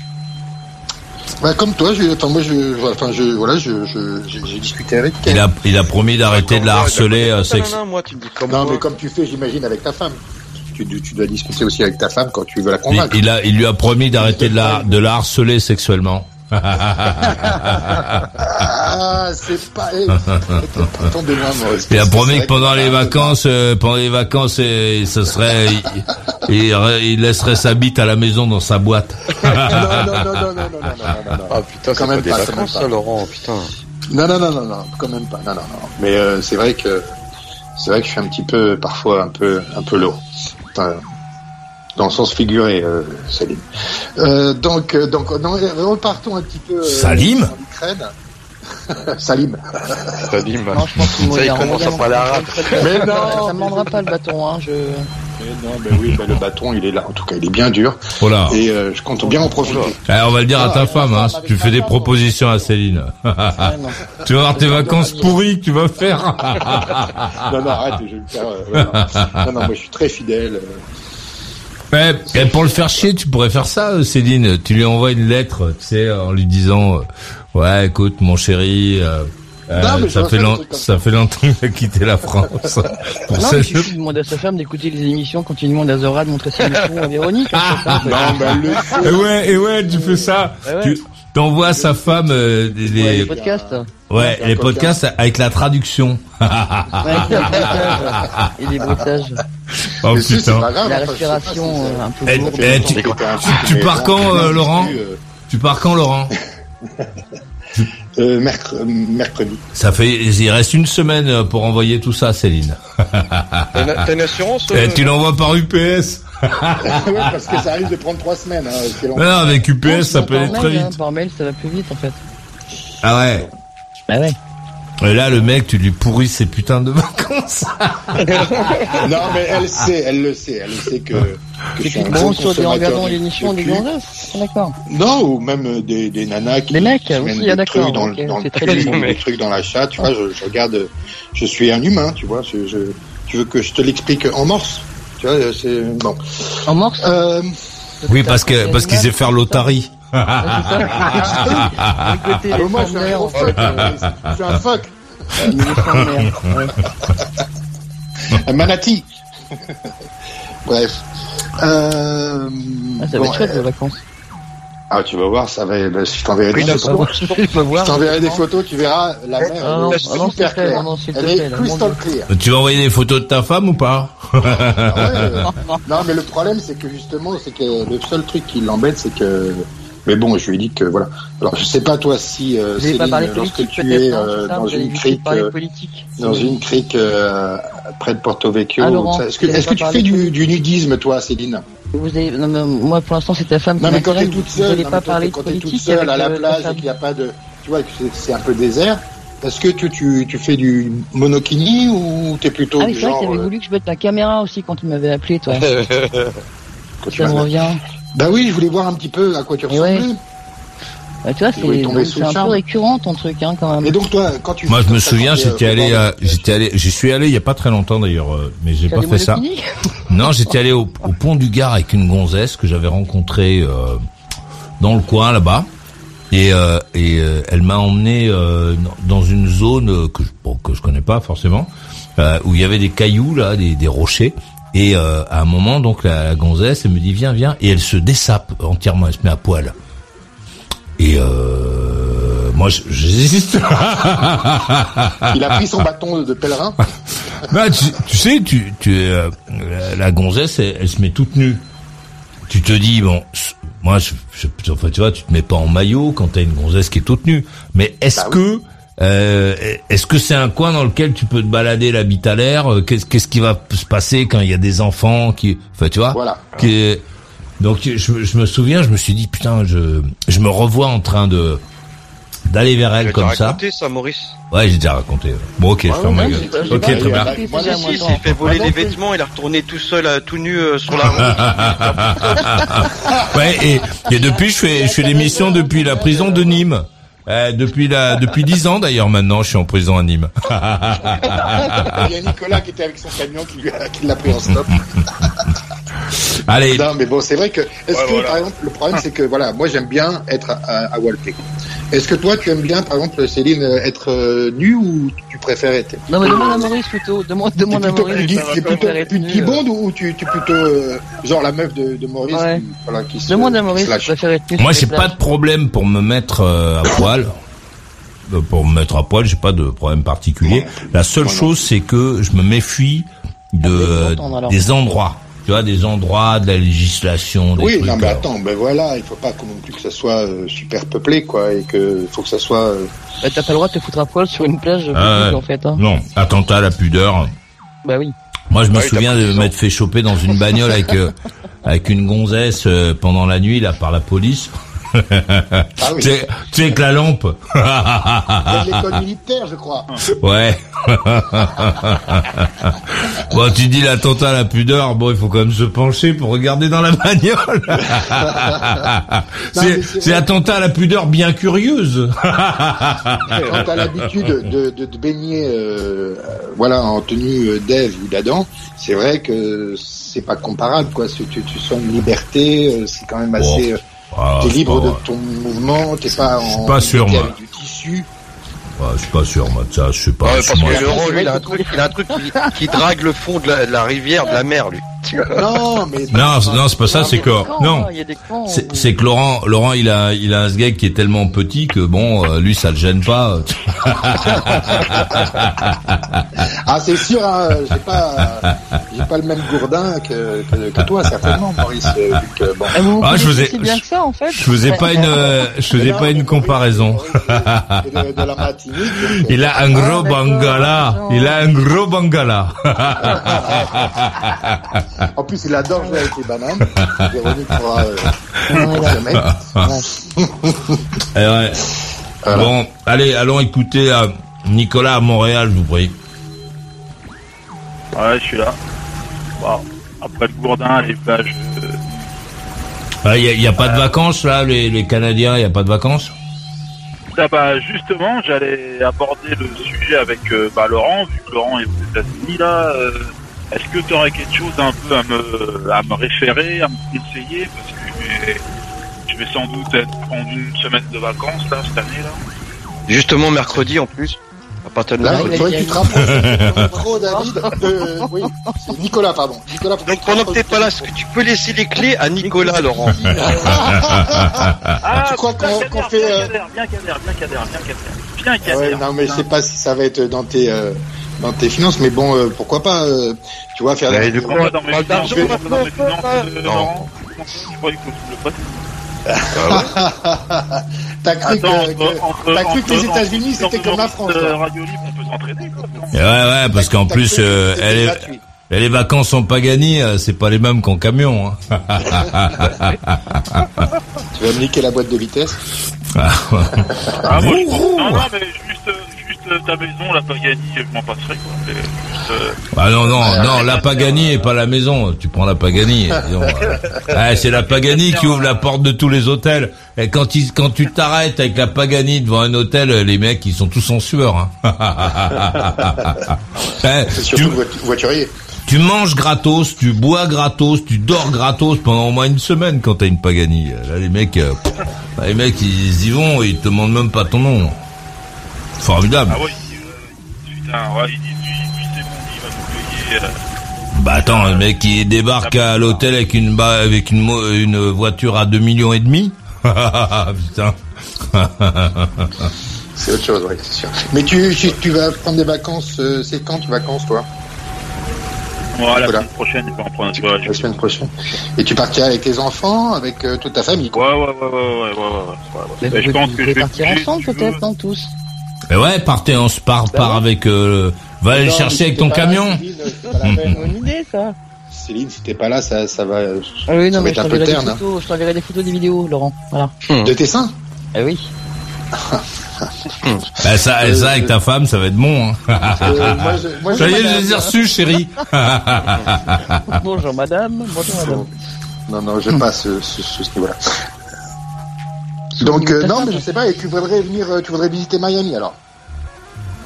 Bah, comme toi, je, enfin moi je, voilà, enfin je, voilà, je, je, j'ai discuté avec elle.
Il a, il a promis d'arrêter de la harceler euh, sex-
Non, non, moi, tu me dis comme
Non,
moi.
mais comme tu fais, j'imagine avec ta femme. Tu, tu tu dois discuter aussi avec ta femme quand tu veux la
Il,
convaincre.
il a, il lui a promis d'arrêter de la, de la harceler sexuellement.
Ah, c'est pas. eh, pas tombé loin, Maurice.
Il a promis que pendant les vacances, euh, pendant les vacances, euh, ce serait, il, il- il laisserait sa bite à la maison dans sa boîte.
non, non, non, non, non, non, non, non, non, non.
Ah putain,
Quand
pas
même
des
pas, quand
vacances,
même pas.
ça, Laurent, putain.
Non, non, non, non, non, quand même pas. Non, non, non. Mais euh, c'est vrai que c'est vrai que je suis un petit peu, parfois, un peu, un peu lourd. Enfin, dans le sens figuré, euh, Salim. Euh, donc, euh, donc, non, repartons un petit peu. euh,
Salim.
Salim.
Salim.
Non, je pense qu'il
Ça, il commence à parler arabe.
Mais
Ça
non.
me rendra pas le bâton, hein. Je...
Mais non, mais oui, bah, le bâton, il est là. En tout cas, il est bien dur.
Oh là.
Et euh, je compte bien en profiter.
Eh, on va le dire à ta femme, hein, si tu fais des propositions à Céline. tu vas avoir tes vacances pourries que tu vas faire.
non, non, arrête, je vais me faire. euh, ouais, non. non, non, moi, je suis très fidèle. euh.
Ouais, et pour le faire chier, tu pourrais faire ça, euh, Céline. Tu lui envoies une lettre, tu sais, en lui disant, euh, ouais, écoute, mon chéri, euh,
Non, mais je
ça fait
ça,
long- fait longtemps qu'il a quitté la France. Pour
Non, mais
je-
suffit de demander à sa femme d'écouter les émissions quand il demande à Zora de montrer ses émissions à Véronique. hein, c'est ça, c'est-
Non, ben, le
Et ouais, et ouais, tu fais ça.
Ouais, ouais.
Tu t'envoies à sa femme euh, les,
Ouais, les podcasts.
ouais, les podcasts avec la traduction.
Ouais, et les bruitages.
oh
Mais
putain.
pas grave.
La
enfin,
respiration
pas,
euh, un peu
Eh,
lourde.
eh, tu, tu- tu pars quand, euh, Laurent Tu pars quand, Laurent
euh, euh, mercredi.
Ça fait, il reste une semaine euh, pour envoyer tout ça, Céline.
T'as une, assurance
Eh,
euh,
tu l'envoies par UPS.
ouais, parce que ça arrive de prendre trois semaines. Hein.
Non, avec UPS, ça peut aller très
hein,
vite.
Par mail, ça va plus vite en fait.
Ah ouais.
Bah ouais.
Et là, le mec, tu lui pourris ses putains de vacances.
non, mais elle sait, elle le sait, elle le sait que, que je
C'est
suis un
qu'ils
gros
bon sur des regardant l'émission
de
des
cul.
gonzesses. Ah, D'accord.
Non, ou même euh, des, des nanas qui,
Des mecs aussi, ah,
des
d'accord,
trucs dans,
ok,
le- dans le font des trucs dans la chat, tu vois, je, je regarde, je suis un humain, tu vois, je, je- tu veux que je te l'explique en morse, tu vois, c'est, bon.
En morse
Euh,
Oui, parce que parce qu'il sait faire l'otarie.
Moi, je suis un gros fuck, euh, je suis un fuck,
euh,
un manati. Bref. Euh,
Ah, ça va
bon,
être chouette
euh,
les vacances.
ah, tu vas voir, ça va, je t'enverrai
Oui,
des
je
photos.
je
t'enverrai des photos, tu verras, la mer,
Ah non,
est
ah non,
super claire.
non, s'il te
Elle est crystal clear.
Tu vas envoyer des photos de ta femme ou pas
Ah ouais, non, mais le problème, c'est que justement, c'est que le seul truc qui l'embête, c'est que. Mais bon, je lui ai dit que voilà. Alors, je sais pas toi si euh,
pas
Céline, lorsque tu es euh, dans
avez
une crique, euh, dans une crique euh, près de Porto Vecchio.
Ah,
Est-ce que, tu fais du, nudisme, toi, Céline?
Vous avez, non, mais moi pour l'instant c'est ta femme
Non,
qui
mais quand t'es toute seule, non,
pas parler
quand t'es toute seule à la
euh,
plage et qu'il n'y a pas de, tu vois, que c'est- un peu désert. Est-ce que tu, tu, tu fais du monokini ou t'es plutôt
Ah c'est vrai que t'avais
euh,
voulu que je mette ma caméra aussi quand tu m'avais appelé, toi. Ça me revient.
Bah oui, je voulais voir un petit peu à quoi tu
Et ouais.
ressemblais.
Bah, tu vois, c'est un peu
charme.
récurrent ton truc, hein, quand même.
Et donc toi, quand tu
Moi, je me souviens, j'étais
euh,
allé,
de-
j'étais allé, j'y suis allé il y a pas très longtemps d'ailleurs, euh, mais j'ai pas fait ça. Non, j'étais allé au, au pont du Gard avec une gonzesse que j'avais rencontrée euh, dans le coin là-bas. Et, euh, et euh, elle m'a emmené euh, dans une zone euh, que je, bon, que je connais pas forcément, euh, où il y avait des cailloux là, des, des rochers. Et euh, à un moment, donc la, la gonzesse, elle me dit viens, viens, et elle se dessape entièrement, elle se met à poil. Et euh, moi, j'hésite.
Il a pris son bâton de pèlerin.
Bah, tu, tu sais, tu, tu, euh, la- gonzesse, elle, elle se met toute nue. Tu te dis, bon, moi, je, je- enfin, tu vois, tu te mets pas en maillot quand t'as une gonzesse qui est toute nue. Mais est-ce
Bah
que, euh, est-ce que c'est un coin dans lequel tu peux te balader la bite à l'air Euh, Qu'est-ce qui va se passer quand il y a des enfants qui, enfin, tu vois,
Voilà.
qui- donc je, je me souviens, je me suis dit, putain, je, je me revois en train de d'aller vers elle
Tu as
comme ça.
raconté ça, Maurice?
Ouais, j'ai déjà raconté. Bon, ok, je ferme ma
ouais,
gueule. Ok, très bien.
Moi, si,
Si,
moi,
s'il fait voler les
plus.
vêtements, il a retourné tout seul, euh, tout nu euh, sur la route.
ouais, et, et depuis, je fais, je fais l'émission depuis la prison de Nîmes. Euh, depuis la, depuis dix ans d'ailleurs maintenant, je suis en prison à Nîmes.
Il y a Nicolas qui était avec son camion qui lui a- qui l'a pris en stop.
Allez,
Non, mais bon, c'est vrai que. Est-ce
Ouais,
que,
voilà.
par exemple, le problème, c'est que voilà, moi, j'aime bien être à, à Walpé. Est-ce que toi, tu aimes bien, par exemple, Céline, être euh, nue ou tu préfères être
Non, mais demande à Maurice plutôt. Demande, demande à
plutôt,
Maurice. pas
plutôt une qui
euh.
ou tu, es plutôt euh, genre la meuf de, de Maurice
Ouais.
qui, voilà, qui se,
Demande à Maurice,
lâche.
préfères être nu
moi j'ai pas de problème pour me mettre euh, à poil. Pour me mettre à poil, j'ai pas de problème particulier. La seule chose, c'est que je me méfie de des endroits. Tu vois, des endroits, de la législation, des
Oui,
trucs.
non, mais attends, ben voilà, il faut pas non plus que ça soit euh, super peuplé, quoi, et que faut que ça soit. euh,
Bah, t'as pas le droit de te foutre à poil sur une plage
Ah
publique, en fait. Hein.
Non, attentat à la pudeur.
Bah oui.
Moi, je me
Ah
souviens de m'être fait choper dans une bagnole avec euh, avec une gonzesse euh, pendant la nuit là par la police.
Ah oui.
tu, sais, tu sais, avec la lampe.
De l'école militaire, je crois.
ouais. bon, tu dis l'attentat à la pudeur. Bon, il faut quand même se pencher pour regarder dans la bagnole. c'est attentat à la pudeur bien curieuse.
Quand t'as l'habitude de, de te baigner, euh, voilà, en tenue euh, d'Ève ou d'Adam, c'est vrai que c'est pas comparable, quoi. Tu, tu sens une liberté, euh, c'est quand même assez.
Ah,
t'es libre
pas
de ton mouvement, t'es pas en.
pas sûr,
avec
moi.
du tissu.
Ouais, je suis pas sûr, moi, ça, je sais pas.
Ouais,
je
parce
suis moins-
que Laurent, lui, il a un truc, il a un truc qui, qui drague le fond de la, de la rivière, de la mer, lui.
Non, mais.
Non, c'est- non, c'est pas ça, c'est que non.
Camps.
C'est que Laurent, Laurent, il a, il a un sgeg qui est tellement petit que bon, euh, lui, ça le gêne pas.
Ah, c'est sûr, hein, j'ai pas, j'ai pas le même gourdin que, que, que toi, certainement, Maurice. euh, que, bon.
Ah, vous
Ah, je
connaissez
vous ai-
si bien que ça, en fait
Je faisais pas une, euh, je faisais pas une comparaison.
Martinique. donc,
Il a un gros bangala. Il a un gros bangala.
En plus, il adore jouer avec les bananes. Véronique pourra euh.
Bon, allez, allons écouter euh, Nicolas à Montréal, je vous prie.
Ouais, je suis là. Bon, après le gourdin, les plages. euh,
Il Ah, y, a- y a pas de vacances là, les, les Canadiens, il y a pas de vacances?
Ah bah justement, j'allais aborder le sujet avec euh, bah, Laurent, vu que Laurent est aux États-Unis là. Euh, Est-ce que tu aurais quelque chose un peu à me, à me référer, à me conseiller? Parce que je vais, je vais sans doute être, prendre une semaine de vacances là cette année là.
Justement, mercredi, en plus. À partir de
Là,
mercredi.
il faudrait que tu te rapproches trop, David. De... Oui, c'est Nicolas, pardon. Nicolas,
Donc pendant que t'es pas là, est-ce que tu peux laisser les clés à Nicolas, Laurent
Ah,
tu crois
bien
qu'on qu'on fait. euh,
Bien Kader, bien Kader, bien Kader, bien Kader. Bien
Ouais, non, mais je sais pas si ça va être dans tes, euh, dans tes finances, mais bon, euh, pourquoi pas, euh, tu vois, faire
Mais
des-
Pas dans mes
Parle
finances,
d'argent,
pas dans mes finances,
Non.
T'as cru
Attends,
que,
entre-
que-
entre-
t'as cru que les
entre-
États-Unis
entre-
c'était comme la France.
Radio Libre, on peut s'entraîner quoi.
Ouais, ouais, parce qu'en
T'as
plus, euh, elle est,
gratuit.
et les vacances en Pagani, euh, c'est pas les mêmes qu'en camion. Hein.
Tu vas me niquer la boîte de vitesse?
Ah, moi, je pense- non, non, mais juste, ta maison, la Pagani, je m'en passerai quoi. Juste, euh,
Ah non, non, non, la Pagani et pas la maison. Tu prends la Pagani. euh, ah, c'est la Pagani qui ouvre la porte de tous les hôtels. Et quand, ils, quand tu t'arrêtes avec la Pagani devant un hôtel, les mecs, ils sont tous en sueur. Hein. Eh,
C'est
tu,
surtout le voit- voiturier.
tu manges gratos, tu bois gratos, tu dors gratos pendant au moins une semaine quand t'as une Pagani. Là, les mecs, euh, les mecs, ils y vont, ils te demandent même pas ton nom. Formidable.
Ah ouais, euh, putain, ouais, il dit, c'est bon, il va nous payer. Euh.
Bah attends, le mec qui débarque ah, à l'hôtel avec une avec une, une voiture à 2 millions et demi. Putain.
c'est autre chose, oui, c'est sûr. Mais tu, tu, vas prendre des vacances, euh, c'est quand tes vacances, toi?
Ouais, la semaine prochaine, je vais en prendre. Ouais,
la semaine prochaine. Et tu partiras avec tes enfants, avec toute ta famille, quoi.
Ouais, ouais, ouais, ouais, ouais, ouais, ouais, ouais. je
partir ensemble, peut-être, hein, tous.
Mais ouais, partez, on se part, part
ouais.
avec. euh, va aller le
Non,
chercher avec ton
pas là,
camion.
Céline, pas la peine.
Bonne idée, ça
Céline, si t'es pas là, ça, ça va, euh,
Ah oui, non, mais je
être un peu
t'enverrai des
hein.
photos, je t'enverrai des photos, des vidéos, Laurent. Voilà.
De tes seins
Ah oui.
Bah, ça, ça avec ta femme, ça va être bon. Hein.
Euh, moi, je- moi, je-
ça y est, je les ai reçus, chérie.
Bonjour, madame. Bonjour, madame.
Non, non, je passe ce, ce, ce, ce niveau-là. Donc, euh, non, mais je sais pas, et tu voudrais venir, euh, tu voudrais visiter Miami, alors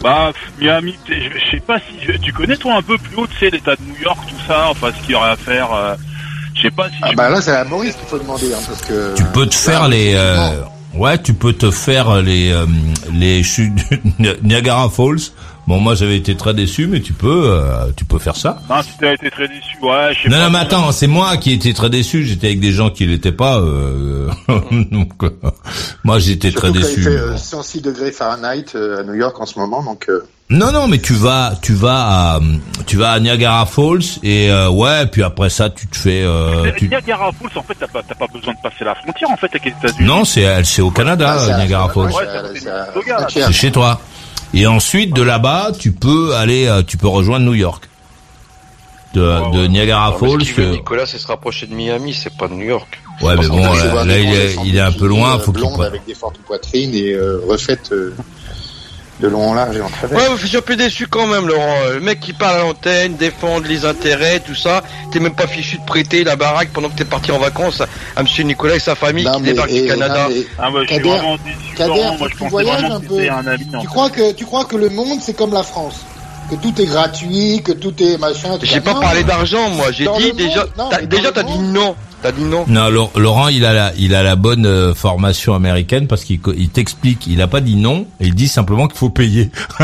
Bah, pff, Miami, je sais pas si je- tu connais toi un peu plus haut, tu sais, l'état de New York, tout ça, enfin ce qu'il y aurait à faire. euh, je sais pas si.
Ah bah là, c'est à Maurice qu'il faut demander, hein, parce que...
Tu peux te faire
Là,
les. euh, ouais, tu peux te faire les euh, les chutes Niagara Falls. Bon, moi j'avais été très déçu, mais tu peux euh, tu peux faire ça.
Non, si t'as été très déçu, ouais, je sais
Non,
pas.
non, mais attends, c'est moi qui étais très déçu. J'étais avec des gens qui l'étaient pas. Euh... donc, euh, moi, j'étais très
Surtout qu'il
déçu.
fait euh, 106 degrés Fahrenheit euh, à New York en ce moment, donc... euh,
Non, non, mais tu vas, tu vas, à, tu vas à Niagara Falls et euh, ouais, puis après ça, tu te fais. Euh,
Mais
tu...
Niagara Falls, en fait, t'as pas, t'as pas besoin de passer la frontière, en fait, avec les États-Unis.
Non, c'est, elle, c'est au Canada,
Ah,
Niagara Falls.
Ouais.
C'est
chez toi. Et ensuite, de là-bas, tu peux aller, euh, tu peux rejoindre New York. De,
Ouais,
de
ouais.
Niagara Falls.
ce veut,
euh,
Nicolas, c'est se rapprocher de Miami, c'est pas de New York.
ouais, mais bon,
je
là, il est, il un peu loin, faut
euh, blondes avec des fortes poitrines et euh, refaites euh, de long en large et en travers.
Ouais, je suis un peu déçu quand même, Laurent. Le mec qui parle à l'antenne, défendre les intérêts, tout ça. T'es même pas fichu de prêter la baraque pendant que t'es parti en vacances à Monsieur Nicolas et sa famille
Non,
qui
mais-
débarquent
et-
du Canada.
non, mais-
Ah, bah, je suis
Kader,
vraiment déçu.
Kader,
Laurent.
faut
moi,
que
je
tu voyages un peu.
un ami.
Tu crois que tu crois que le monde c'est comme la France? Que tout est gratuit, que tout est machin. tout
J'ai pas parlé d'argent, moi. J'ai dit déjà.
monde, non,
déjà, t'as dit non. T'as dit non.
Non, Lau- Laurent, il a la, il a la bonne euh, formation américaine parce qu'il il t'explique. Il a pas dit non, il dit simplement qu'il faut payer.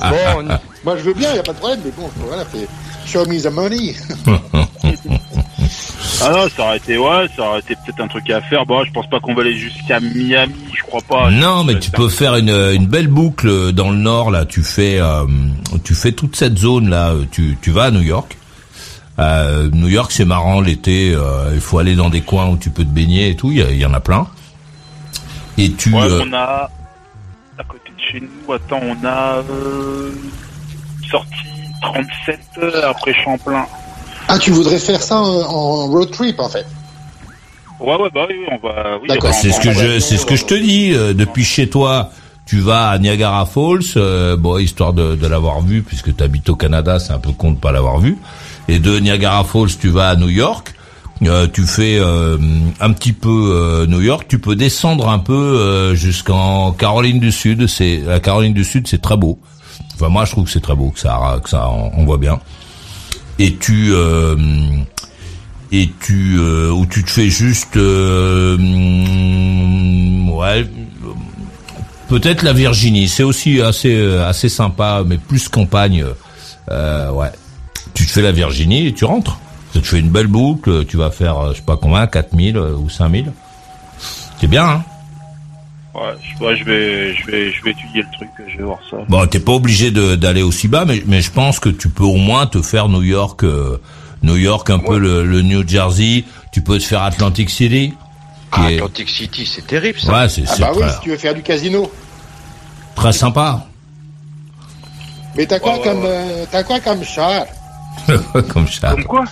Bon,
Moi, je veux bien, y a pas de problème, mais bon, voilà, fait show me the money.
Ah non, ça aurait été, ouais, ça aurait été peut-être un truc à faire. Bon, je pense pas qu'on va aller jusqu'à Miami, je crois pas.
Non, mais tu peux faire une, une belle boucle dans le nord là. Tu fais, euh, tu fais toute cette zone là. Tu, tu vas à New York. Euh, New York, c'est marrant l'été. euh, il faut aller dans des coins où tu peux te baigner et tout. Il y, y en a plein. Et tu,
Ouais,
euh,
on a, à côté de chez nous, attends, on a euh, sorti 37 heures après Champlain.
Ah, tu voudrais faire ça en, road trip, en fait?
Ouais, ouais, bah oui, oui, on va. Oui,
D'accord, c'est ce que je, c'est ce que je te dis. euh, depuis chez toi, tu vas à Niagara Falls, euh, bon, histoire de, de l'avoir vu, puisque tu habites au Canada, c'est un peu con de pas l'avoir vu. Et de Niagara Falls, tu vas à New York. euh, tu fais euh, un petit peu euh, New York. Tu peux descendre un peu euh, jusqu'en Caroline du Sud. C'est la Caroline du Sud, c'est très beau. Enfin, moi, je trouve que c'est très beau, que ça, que ça, on, voit bien. Et tu euh, et tu euh, où tu te fais juste ouais peut-être la Virginie c'est aussi assez assez sympa mais plus campagne ouais tu te fais la Virginie et tu rentres tu te fais une belle boucle tu vas faire euh, je sais pas combien 4000 euh, ou 5000 c'est bien hein
Ouais, je, ouais, je vais, je vais, je vais étudier le truc, je vais voir ça.
Bon, t'es pas obligé d'aller aussi bas, mais, mais je pense que tu peux au moins te faire New York, euh, New York, un peu le, le New Jersey. Tu peux te faire Atlantic City. qui est
Atlantic City, c'est terrible ça.
Ouais, c'est
Ah bah oui, si tu veux faire du casino.
très sympa.
Mais t'as quoi comme, euh, t'as quoi comme char?
comme ça.
Comme quoi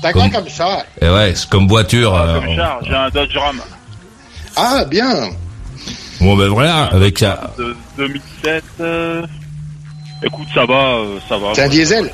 T'as quoi
Comme-
char
Et ouais, c'est comme voiture. euh,
Comme Char, j'ai un Dodge Ram
Ah, bien.
bon ben voilà, avec ça.
de 2007. euh, Écoute, ça va, euh, ça va.
C'est un diesel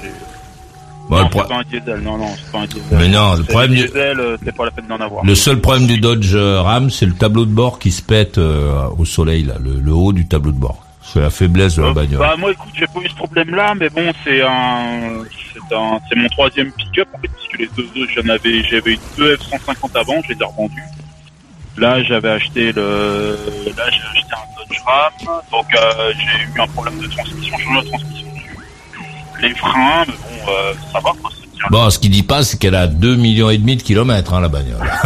Bon,
non,
pro-
c'est pas un diesel, non, non, c'est pas un diesel.
Mais non, le
C'est
problème du-
diesel, euh, c'est pas la peine d'en avoir.
le seul problème du Dodge Ram, c'est le tableau de bord qui se pète euh, au soleil, là, le, le haut du tableau de bord. C'est la faiblesse de la bagnole.
Bah moi écoute j'ai pas eu ce problème là mais bon c'est un c'est un c'est mon troisième pick-up en fait puisque les deux autres j'en avais j'avais eu deux F150 avant je les ai revendus là j'avais acheté le là j'ai acheté un Dodge Ram donc euh, j'ai eu un problème de transmission changé la transmission les freins mais bon euh, ça va quoi c'est
Bon, ce qu'il dit pas, c'est qu'elle a 2 millions et demi de kilomètres, hein, la bagnole.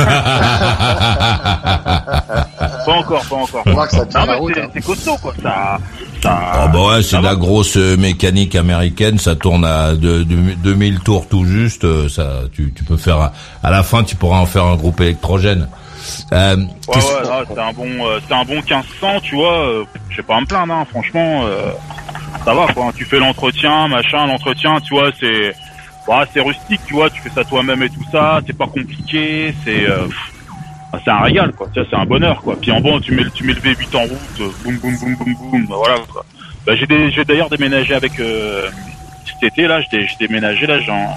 pas encore pas encore
On voit que ça tient
non
la
mais
route,
c'est
hein.
c'est costaud quoi ça ça
Ah bah ouais, c'est de la grosse euh, mécanique américaine, ça tourne à de, de- 2000 tours tout juste, euh, ça tu, tu peux faire à la fin tu pourras en faire un groupe électrogène. Euh,
Ouais, ouais, là, c'est un bon, euh, c'est un bon 1500, tu vois. Euh, je vais pas me plaindre, hein, franchement, euh, ça va, quoi. Tu fais l'entretien, machin, l'entretien, tu vois, c'est, bah, c'est rustique, tu vois. Tu fais ça toi-même et tout ça. C'est pas compliqué, c'est, euh, bah, c'est un régal, quoi. C'est un bonheur, quoi. Puis en bon, tu mets, tu mets le V8 en route, euh, boum, boum, boum, boum, boum, bah, voilà, quoi. Bah, j'ai, d'ailleurs déménagé avec euh, cet été, là. J'ai, j'ai déménagé, là, j'ai, en-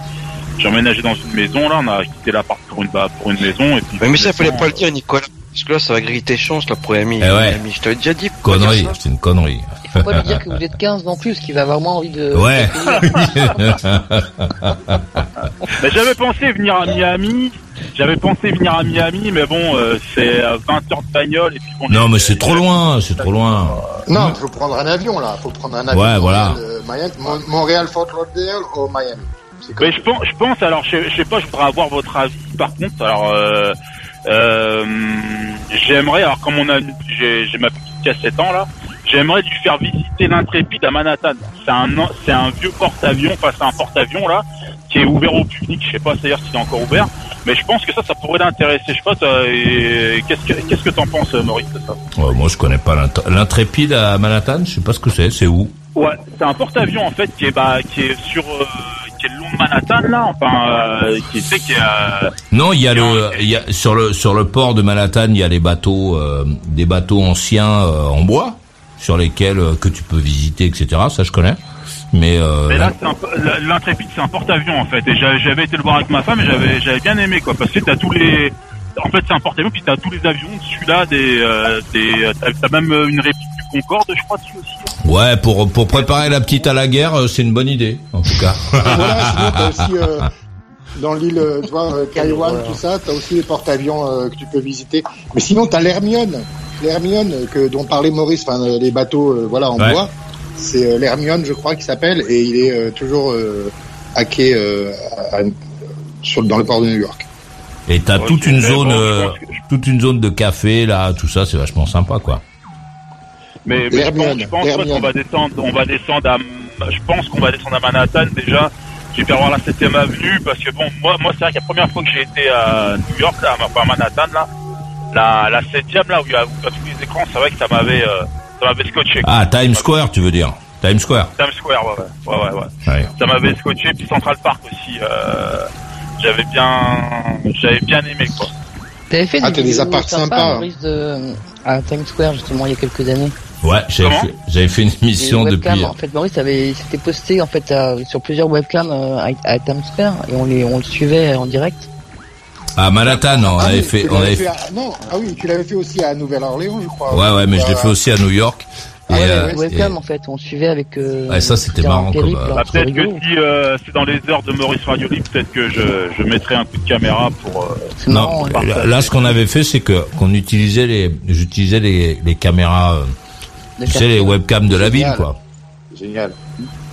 j'ai emménagé dans une maison, là. On a quitté l'appart pour une, bah, pour une maison et puis.
Mais, mais ça, fallait pas le dire, Nicolas. Parce que là, ça va griller tes chances, là, pour Amy.
Eh ouais.
Amy, je t'avais déjà dit.
connerie, c'est une connerie.
Faut pas lui dire que vous êtes 15 non plus, qu'il va avoir moins envie de.
Ouais.
Mais j'avais pensé venir à Miami. J'avais pensé venir à Miami, mais bon, euh, c'est euh, 20 heures de bagnole et puis bon.
non mais c'est trop loin, c'est trop loin.
Non, il faut prendre un avion, là. Il faut prendre un avion.
Ouais, voilà.
euh, Miami- Montréal, Fort Lauderdale ou Miami.
Mais je pense, je pense. Alors, je, je sais pas. Je voudrais avoir votre avis. Par contre, alors, euh, j'aimerais. Alors, comme on a, j'ai j'ai ma petite qui a 7 ans là. J'aimerais lui faire visiter l'intrépide à Manhattan. C'est un, c'est un vieux porte-avions. Enfin, c'est un porte-avions là qui est ouvert au public. Je sais pas d'ailleurs s'il est encore ouvert. Mais je pense que ça, ça pourrait l'intéresser. Je sais pas. et Qu'est-ce que, qu'est-ce que t'en penses, Maurice, de ça?
Ouais, moi je connais pas l'int- l'intrépide à Manhattan, je sais pas ce que c'est, c'est où?
Ouais, c'est un porte-avions en fait qui est bah qui est sur euh, qui est le long de Manhattan là, enfin euh, qui c'est qui est euh,
Non, il y a le, il y a sur le sur le port de Manhattan, il y a les bateaux, euh, des bateaux anciens euh, en bois sur lesquels que tu peux visiter, etc. Ça je connais. Mais, euh,
mais là l'intrépide c'est un porte-avions en fait et j'a- j'avais été le voir avec ma femme et j'avais j'avais bien aimé quoi parce que t'as tous les en fait c'est un porte-avions puis t'as tous les avions dessus là des euh, des t'as t'as même une réplique Concorde, je crois, dessus aussi.
Ouais, pour pour préparer la petite à la guerre, euh, c'est une bonne idée, en tout cas.
voilà, sinon t'as aussi euh, dans l'île, euh, tu vois, Taïwan, tout ça, t'as aussi les porte-avions euh, que tu peux visiter. Mais sinon, t'as l'Hermione, l'Hermione que dont parlait Maurice, enfin les bateaux, euh, voilà, en
Ouais.
bois. C'est euh, l'Hermione, je crois, qui s'appelle, et il est euh, toujours euh, à quai euh, à- à- sur, dans le port de New York.
Et t'as
Ouais,
toute une zone, euh, toute une zone de café là, tout ça, c'est vachement sympa, quoi.
Mais, mais je pense, je pense ouais, qu'on va descendre, on va descendre à, je pense qu'on va descendre à Manhattan déjà. J'ai pu voir la 7ème avenue parce que bon, moi, moi c'est vrai que la première fois que j'ai été à New York, là, enfin à Manhattan, là, la, la 7ème là où il y a, tous les écrans, c'est vrai que ça m'avait, euh, ça m'avait scotché. quoi.
Ah, Times Square, tu veux dire Times Square.
Times Square, ouais, ouais, ouais, ouais. ouais.
Ouais.
Ça m'avait scotché, puis Central Park aussi. Euh, j'avais bien, j'avais bien aimé quoi.
T'avais fait
Ah,
des vidéos
apparts
sympas, de, à Times Square, justement, il y a quelques années.
Ouais, j'avais fait, j'avais fait une émission
webcams,
depuis.
En fait, Maurice avait, s'était posté, en fait, à- sur plusieurs webcams euh, à, à Times Square, et on les, on le suivait en direct.
À Manhattan, on
Ah
avait
oui,
fait,
tu
on
l'avais
avait
fait
fait.
à- non, ah oui, tu l'avais fait aussi à Nouvelle-Orléans, je crois.
Ouais, ouais, mais je l'ai
Euh,
fait aussi à New York. Et,
Ah ouais,
euh,
les webcams, en fait, on suivait avec. Euh,
Ouais, ça, c'était marrant comme, euh,
Bah, peut-être que si euh, c'est dans les heures de Maurice Radio peut-être que je, je mettrai un coup de caméra pour. euh,
non, là, là, ce qu'on avait fait, c'est que qu'on utilisait les, j'utilisais les, les caméras, sais, les webcams de la ville, quoi.
Génial.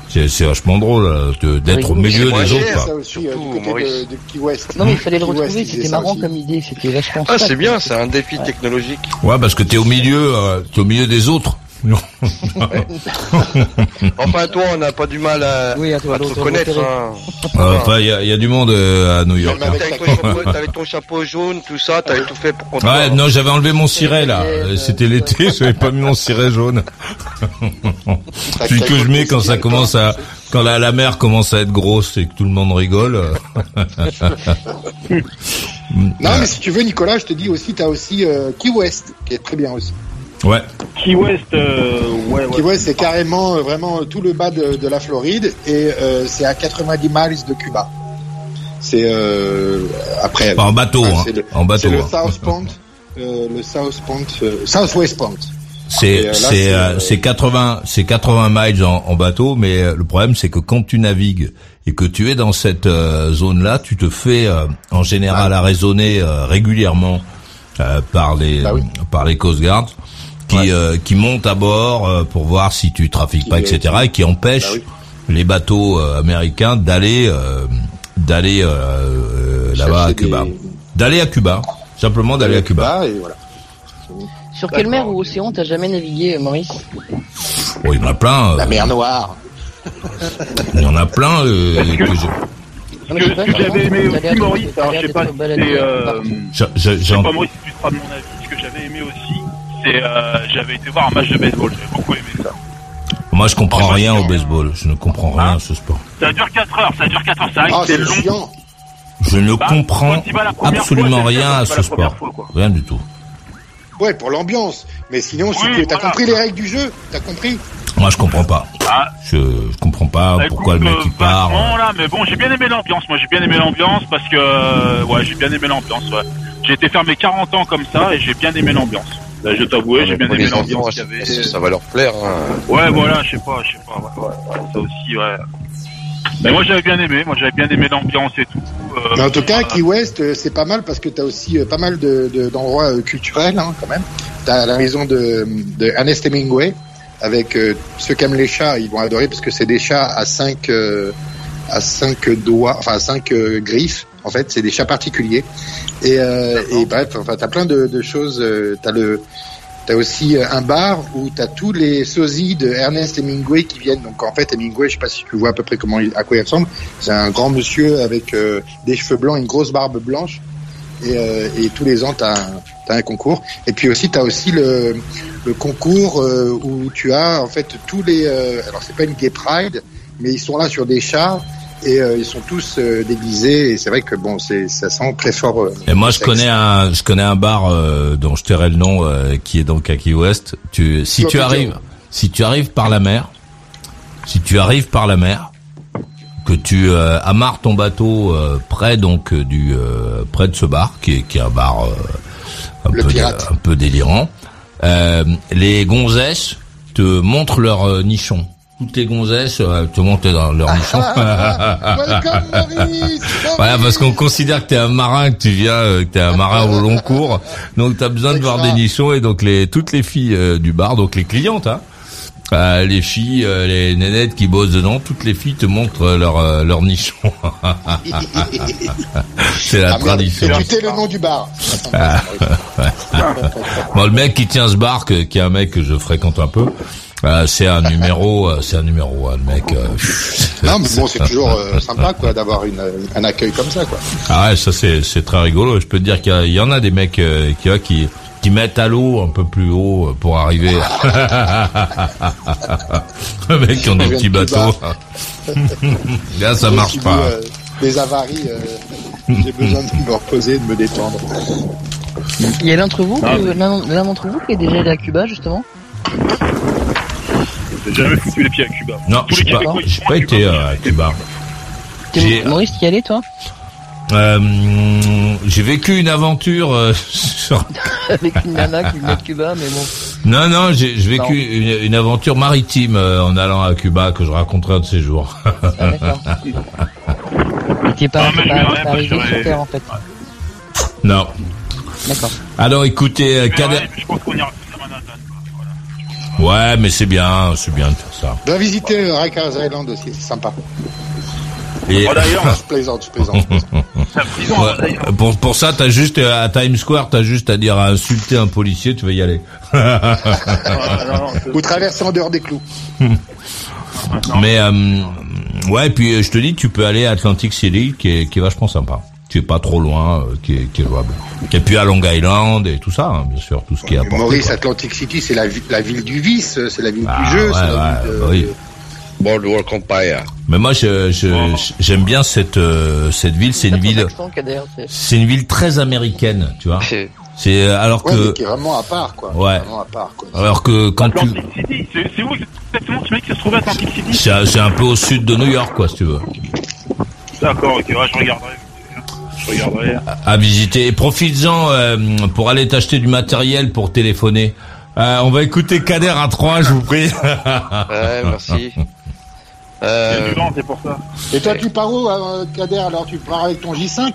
C'est, c'est vachement drôle euh, de- d'être au milieu
C'est
des autres, quoi.
Ça aussi, euh,
Surtout,
du côté
Maurice.
de, de Key West.
Non, mais il fallait le retrouver, c'était marrant
aussi.
comme idée, c'était vachement
Ah, c'est bien, c'est un défi
Ouais.
technologique.
Ouais, parce que t'es au milieu, euh, t'es au milieu des autres.
Enfin, toi, on n'a pas du mal à,
Oui, à toi,
à te reconnaître.
repéré.
Hein.
Euh, Enfin, il y a, il y a du monde euh, à New York.
Avec
hein.
T'avais ton, chapeau- t'avais ton chapeau jaune, tout ça, t'avais tout fait pour qu'on te
Ouais,
voie.
non, j'avais enlevé mon ciré là.
Euh,
Euh, C'était l'été, j'avais pas mis mon ciré jaune. Celui que je mets quand ça commence à, quand la, la mer commence à être grosse et que tout le monde rigole.
Non, mais si tu veux, Nicolas, je te dis aussi, t'as aussi euh, Key West, qui est très bien aussi.
Ouais.
Key West, euh, ouais,
Key
ouais.
West, c'est carrément euh, vraiment tout le bas de, de la Floride et euh, c'est à 90 miles de Cuba. C'est euh, après.
Pas en bateau,
Enfin,
hein.
c'est le-
En bateau.
C'est le
hein.
South Point, euh, le South Point, euh, Southwest Point.
C'est c'est
c'est,
euh,
euh,
c'est 80 c'est 80 miles en, en bateau, mais le problème c'est que quand tu navigues et que tu es dans cette zone là, tu te fais euh, en général arraisonner euh, régulièrement euh, par les
Bah oui.
par les Coast Guard qui euh, qui montent à bord euh, pour voir si tu trafiques
Qui,
pas,
euh,
etc. et qui empêchent
Bah
les bateaux euh, américains d'aller euh, d'aller euh, euh, là-bas à Cuba,
des-
d'aller à Cuba, simplement d'aller à Cuba.
et voilà.
Sur quelle mer ou océan t'as jamais navigué, Maurice?
Oh, il y en a plein. euh,
La mer Noire.
Il y en a plein euh,
que-
que
j'avais aimé aussi, Maurice, alors je sais pas si c'est. Euh, je sais pas, Maurice, si tu seras de mon avis. Ce que j'avais aimé aussi, c'est. Euh, j'avais été voir un match de baseball. J'avais beaucoup aimé ça.
Moi, je comprends
Oh,
rien au baseball. Je ne comprends rien
Hein
à ce sport.
Ça dure 4 heures, ça dure 4 heures. C'est vrai
Ah,
que c'est long.
chiant.
Je ne
Bah,
comprends absolument
fois,
rien à ce sport.
fois.
Rien du tout.
Ouais, pour l'ambiance. Mais sinon, si tu- t'as
voilà.
compris les règles du jeu, t'as compris?
Moi, je comprends pas.
Ah,
Je, je comprends pas
Bah,
pourquoi
écoute,
le mec
euh,
il part.
vachement, là, mais bon, j'ai bien aimé l'ambiance. Moi, j'ai bien aimé l'ambiance parce que, euh, ouais, j'ai bien aimé l'ambiance. Ouais. J'ai été faire mes 40 ans comme ça et j'ai bien aimé l'ambiance. Là, je t'avouer, j'ai bien aimé l'ambiance
ça,
qu'il y avait.
ça- ça va leur plaire. Hein.
Ouais, voilà, je sais pas, je sais pas. Ouais, ouais, ouais, ça aussi, ouais. Mais moi, j'avais bien aimé. Moi, j'avais bien aimé l'ambiance et tout. Euh,
Mais en tout cas. Key West, euh, c'est pas mal parce que t'as aussi euh, pas mal de- de- d'endroits euh, culturels hein, quand même. T'as la maison de, de Ernest Hemingway avec euh, ceux qui aiment les chats, ils vont adorer parce que c'est des chats à cinq euh, à cinq doigts, enfin à cinq euh, griffes. En fait, c'est des chats particuliers. Et, euh, et bref, enfin, t'as plein de, de choses. euh, t'as le T'as aussi euh, un bar où t'as tous les sosies de Ernest Hemingway qui viennent. Donc en fait, Hemingway, je sais pas si tu vois à peu près comment à quoi il ressemble. C'est un grand monsieur avec euh, des cheveux blancs, une grosse barbe blanche. Et, euh, et tous les ans, t'as as un concours. Et puis aussi, t'as aussi le, le concours euh, où tu as en fait tous les. euh, alors c'est pas une gay pride, mais ils sont là sur des chars et euh, ils sont tous euh, déguisés. Et c'est vrai que bon, c'est ça sent très fort. euh,
Et moi, je connais un, je connais un bar euh, dont je tairai le nom, euh, qui est donc à Key West. Tu, si tu arrives, si tu arrives par la mer, si tu arrives par la mer, que tu euh, amarres ton bateau euh, près donc du euh, près de ce bar, qui est, qui est un bar euh, un
Le
peu
pirate.
un peu délirant. Euh, les gonzesses te montrent leur nichon. Toutes les gonzesses euh, te montrent dans leur nichon.
Welcome Maurice
Voilà, parce qu'on considère que t'es un marin, que tu viens, euh, que t'es un marin au long cours, donc t'as besoin de voir des nichons et donc les toutes les filles euh, du bar, donc les clientes, hein, euh, les filles, euh, les nénettes qui bossent dedans, toutes les filles te montrent euh, leur euh, leur nichon. C'est la
Ah, merde,
tradition.
T'es le nom du bar.
Ah, bon, le mec qui tient ce bar, que- qui est un mec que je fréquente un peu, euh, c'est un numéro, euh, c'est un numéro, hein, le mec. euh,
Non, mais bon, c'est toujours euh, sympa quoi d'avoir une, un accueil comme ça quoi.
Ah ouais, ça c'est c'est très rigolo. Je peux te dire qu'il y en a des mecs euh, qui qui qui mettent à l'eau un peu plus haut pour arriver. Les mecs qui ont des petits bateaux. Là, ça marche pas.
euh, les avaries, euh, j'ai besoin de me reposer, de me détendre.
Il y a l'un d'entre vous,
Ah,
l'un d'entre vous qui est déjà allé à Cuba justement?
J'ai jamais foutu les pieds à Cuba.
Non, j'ai
les
pas, pas été
Cuba.
euh, à Cuba.
T'es- Maurice, t'y allais toi
Euh, j'ai vécu une aventure euh, sur...
Avec une nana qui venait de Cuba, mais bon.
Non, non, j'ai vécu
Non.
une, une aventure maritime euh, en allant à Cuba que je raconterai un de ces jours.
Ah, d'accord. T'es pas,
Ah, je
pas-
moi,
arrivé
je
sur Terre en fait.
non.
D'accord.
Alors écoutez, euh,
Mais
Kader-
ouais, je pense qu'on ira.
Ouais, mais c'est bien, c'est bien de faire ça.
Va visiter Rikers Island aussi, c'est sympa.
Et...
Oh, d'ailleurs,
Je plaisante, je plaisante. je plaisante.
c'est la prison,
Ouais,
d'ailleurs.
pour, pour ça, t'as juste euh, à Times Square, t'as juste à dire à insulter un policier, tu vas y aller.
Vous traversez en dehors des clous.
Mais euh, ouais, puis euh, je te dis, tu peux aller à Atlantic City, qui est, qui est vachement sympa. Tu es pas trop loin, euh, qui est, qui est jouable. Et puis à Long Island et tout ça, hein, bien sûr, tout ce qui est apporté.
Maurice,
quoi.
Atlantic City, c'est la, la ville du vice, c'est la ville
Ah,
du jeu,
ouais,
c'est la
ouais,
ville de...
bah oui.
Boardwalk Empire.
Mais moi, je, je, j'aime bien cette euh, cette ville. C'est une ville,
c'est-
une ville très américaine, tu vois. C'est euh, alors
Ouais, mais
que
qui est vraiment à part, quoi.
Ouais.
Vraiment à part, quoi.
alors que quand tu
Atlantic City, c'est où exactement ce mec qui se trouve à Atlantic City?
C'est un- c'est un peu au sud de New York, quoi, si tu veux.
D'accord, ok, ouais, je regarderai. Je regarderai.
à visiter. Et profites-en euh, pour aller t'acheter du matériel pour téléphoner. Euh, on va écouter Kader à 3, je vous prie.
Ouais, merci.
Il y a
Euh,
du vent, c'est pour ça.
Et toi, tu pars où, euh, Kader Alors, tu pars avec ton J5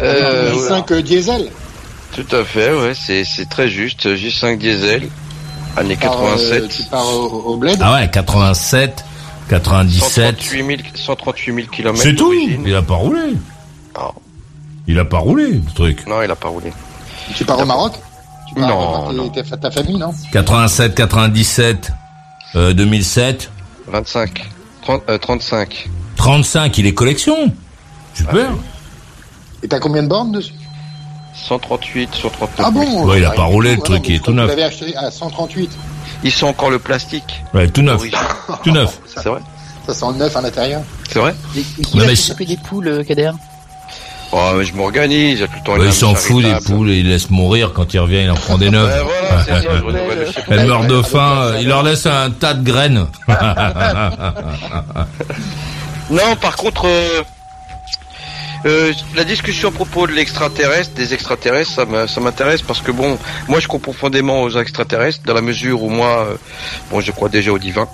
euh,
J5 euh, diesel
tout à fait, ouais, c'est c'est très juste. J5 diesel, année
Tu pars, euh,
87.
tu pars au, au bled?
Ah ouais, 87, 97.
138 000, 138 000 km.
C'est tout. Il a pas roulé.
Ah.
Il a pas roulé, le truc.
Non, il a pas roulé.
Tu pars au Maroc tu pars
Non,
ta, ta famille, non
87, 97, euh, 2007,
25. 30, euh, 35.
35, il est collection. Super.
Et t'as combien de bornes dessus
138 sur 39.
Ah bon
Ouais, il a
Ah,
pas roulé, le truc,
mais
il est tout neuf.
Vous l'avez acheté à 138.
Ils sont encore le plastique.
Ouais, tout neuf. Tout neuf.
C'est vrai
Ça sent le neuf à l'intérieur.
C'est vrai
Et qui
mais
s'occuper des poules, Kader?
Oh, mais je m'organise, tout le temps
Ouais, il s'en fout des poules et il laisse mourir quand il revient, il en prend des neuves.
Ouais, voilà, c'est ça, je renouvelle le chèque.
Elle meurt de faim, il leur laisse un tas de graines.
Non, par contre, euh, euh, la discussion à propos de l'extraterrestre, des extraterrestres, ça m'intéresse parce que bon, moi je crois profondément aux extraterrestres dans la mesure où moi, euh, bon, je crois déjà au divin.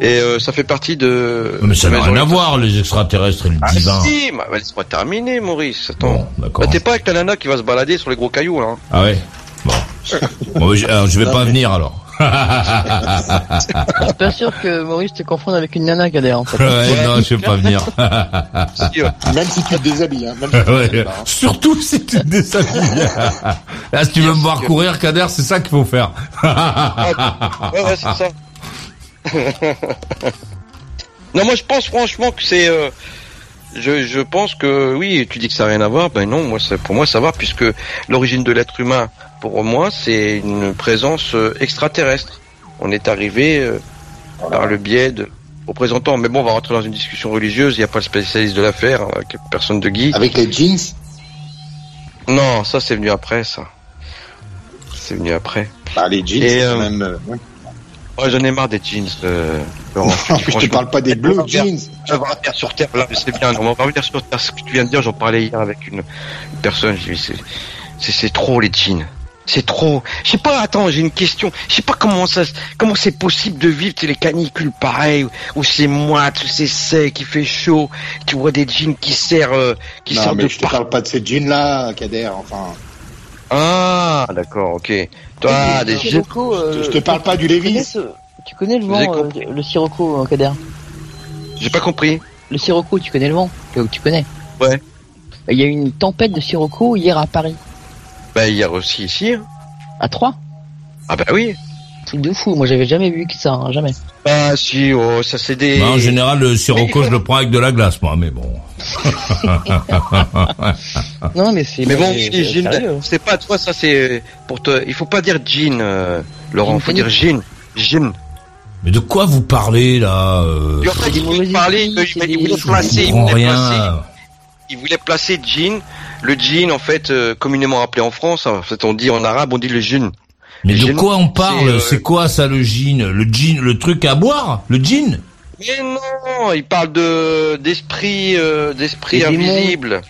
Et euh, ça fait partie de.
Mais ça n'a rien à voir, les extraterrestres et le
Ah
divin.
si, bah, laisse-moi terminer, Maurice. Attends.
Bon.
Bah, T'es pas avec la nana qui va se balader sur les gros cailloux là. hein.
Ah ouais? Bon. Bon, je, alors, je vais pas venir alors.
Je suis pas sûr que Maurice te confonde avec une nana, Kader, en fait.
ouais, non, je vais pas venir.
Même si tu te déshabilles. Hein, même si tu te
Ouais,
déshabilles pas, hein.
Surtout si tu te déshabilles. Là, si tu veux me voir courir, Kader, c'est ça qu'il faut faire.
ouais, ouais, c'est ça. Non, moi je pense franchement que c'est. euh, je, je pense que oui, tu dis que ça n'a rien à voir. Ben non, moi ça, pour moi ça va puisque l'origine de l'être humain, pour moi, c'est une présence euh, extraterrestre. On est arrivé euh, par le biais de représentants. Mais bon, on va rentrer dans une discussion religieuse. Il n'y a pas le spécialiste de l'affaire, hein, personne de Guy.
Avec les jeans?
Non, ça c'est venu après, ça. C'est venu après.
Bah, les jeans,
Et,
même... euh, Ouais,
j'en ai marre des jeans, euh, Laurent.
je te parle pas des blue jeans.
On va revenir sur Terre, là, c'est bien, on va revenir sur Terre. Ce que tu viens de dire, j'en parlais hier avec une, une personne, j'ai dit, c'est, trop les jeans. C'est trop. Je sais pas. Attends, j'ai une question. Je sais pas comment ça, comment c'est possible de vivre les canicules pareilles, où c'est moite, où c'est sec, il fait chaud. Tu vois des jeans qui serrent, euh, qui
Non, mais
de
je te parle pas de ces jeans-là, Kader. Enfin,
Ah, d'accord, ok. Toi, des
euh,
je te parle pas du
ce- tu connais le vent, euh, le Sirocco, euh, Kader
J'ai pas compris.
Le Sirocco, tu connais le vent Tu connais
Ouais.
Il y a eu une tempête de Sirocco hier à Paris.
Bah, a aussi ici. hein.
À 3
Ah bah oui.
Truc de fou, moi j'avais jamais vu que ça, hein, jamais.
Ah si, oh, ça c'est des.
Bah, en général, le sirocco, je le prends avec de la glace, moi, mais bon.
Non mais c'est...
Mais bon,
c'est-
oui,
c'est
jean,
sérieux.
c'est pas toi, ça c'est pour te. Il faut pas dire jean, euh, Laurent.
Jean
faut dire jean, jean.
Mais de quoi vous parlez, là euh,
il voulait parler, il, il placer, il voulait placer, il voulait placer jean, le jean en fait euh, communément appelé en France, en fait on dit en arabe, on dit le jean.
Mais
Le
de quoi on parle?
c'est, euh,
C'est quoi ça, le gin? Le gin, le truc à boire? Le gin?
Mais non, il parle de d'esprit, euh, d'esprit
démons.
invisible.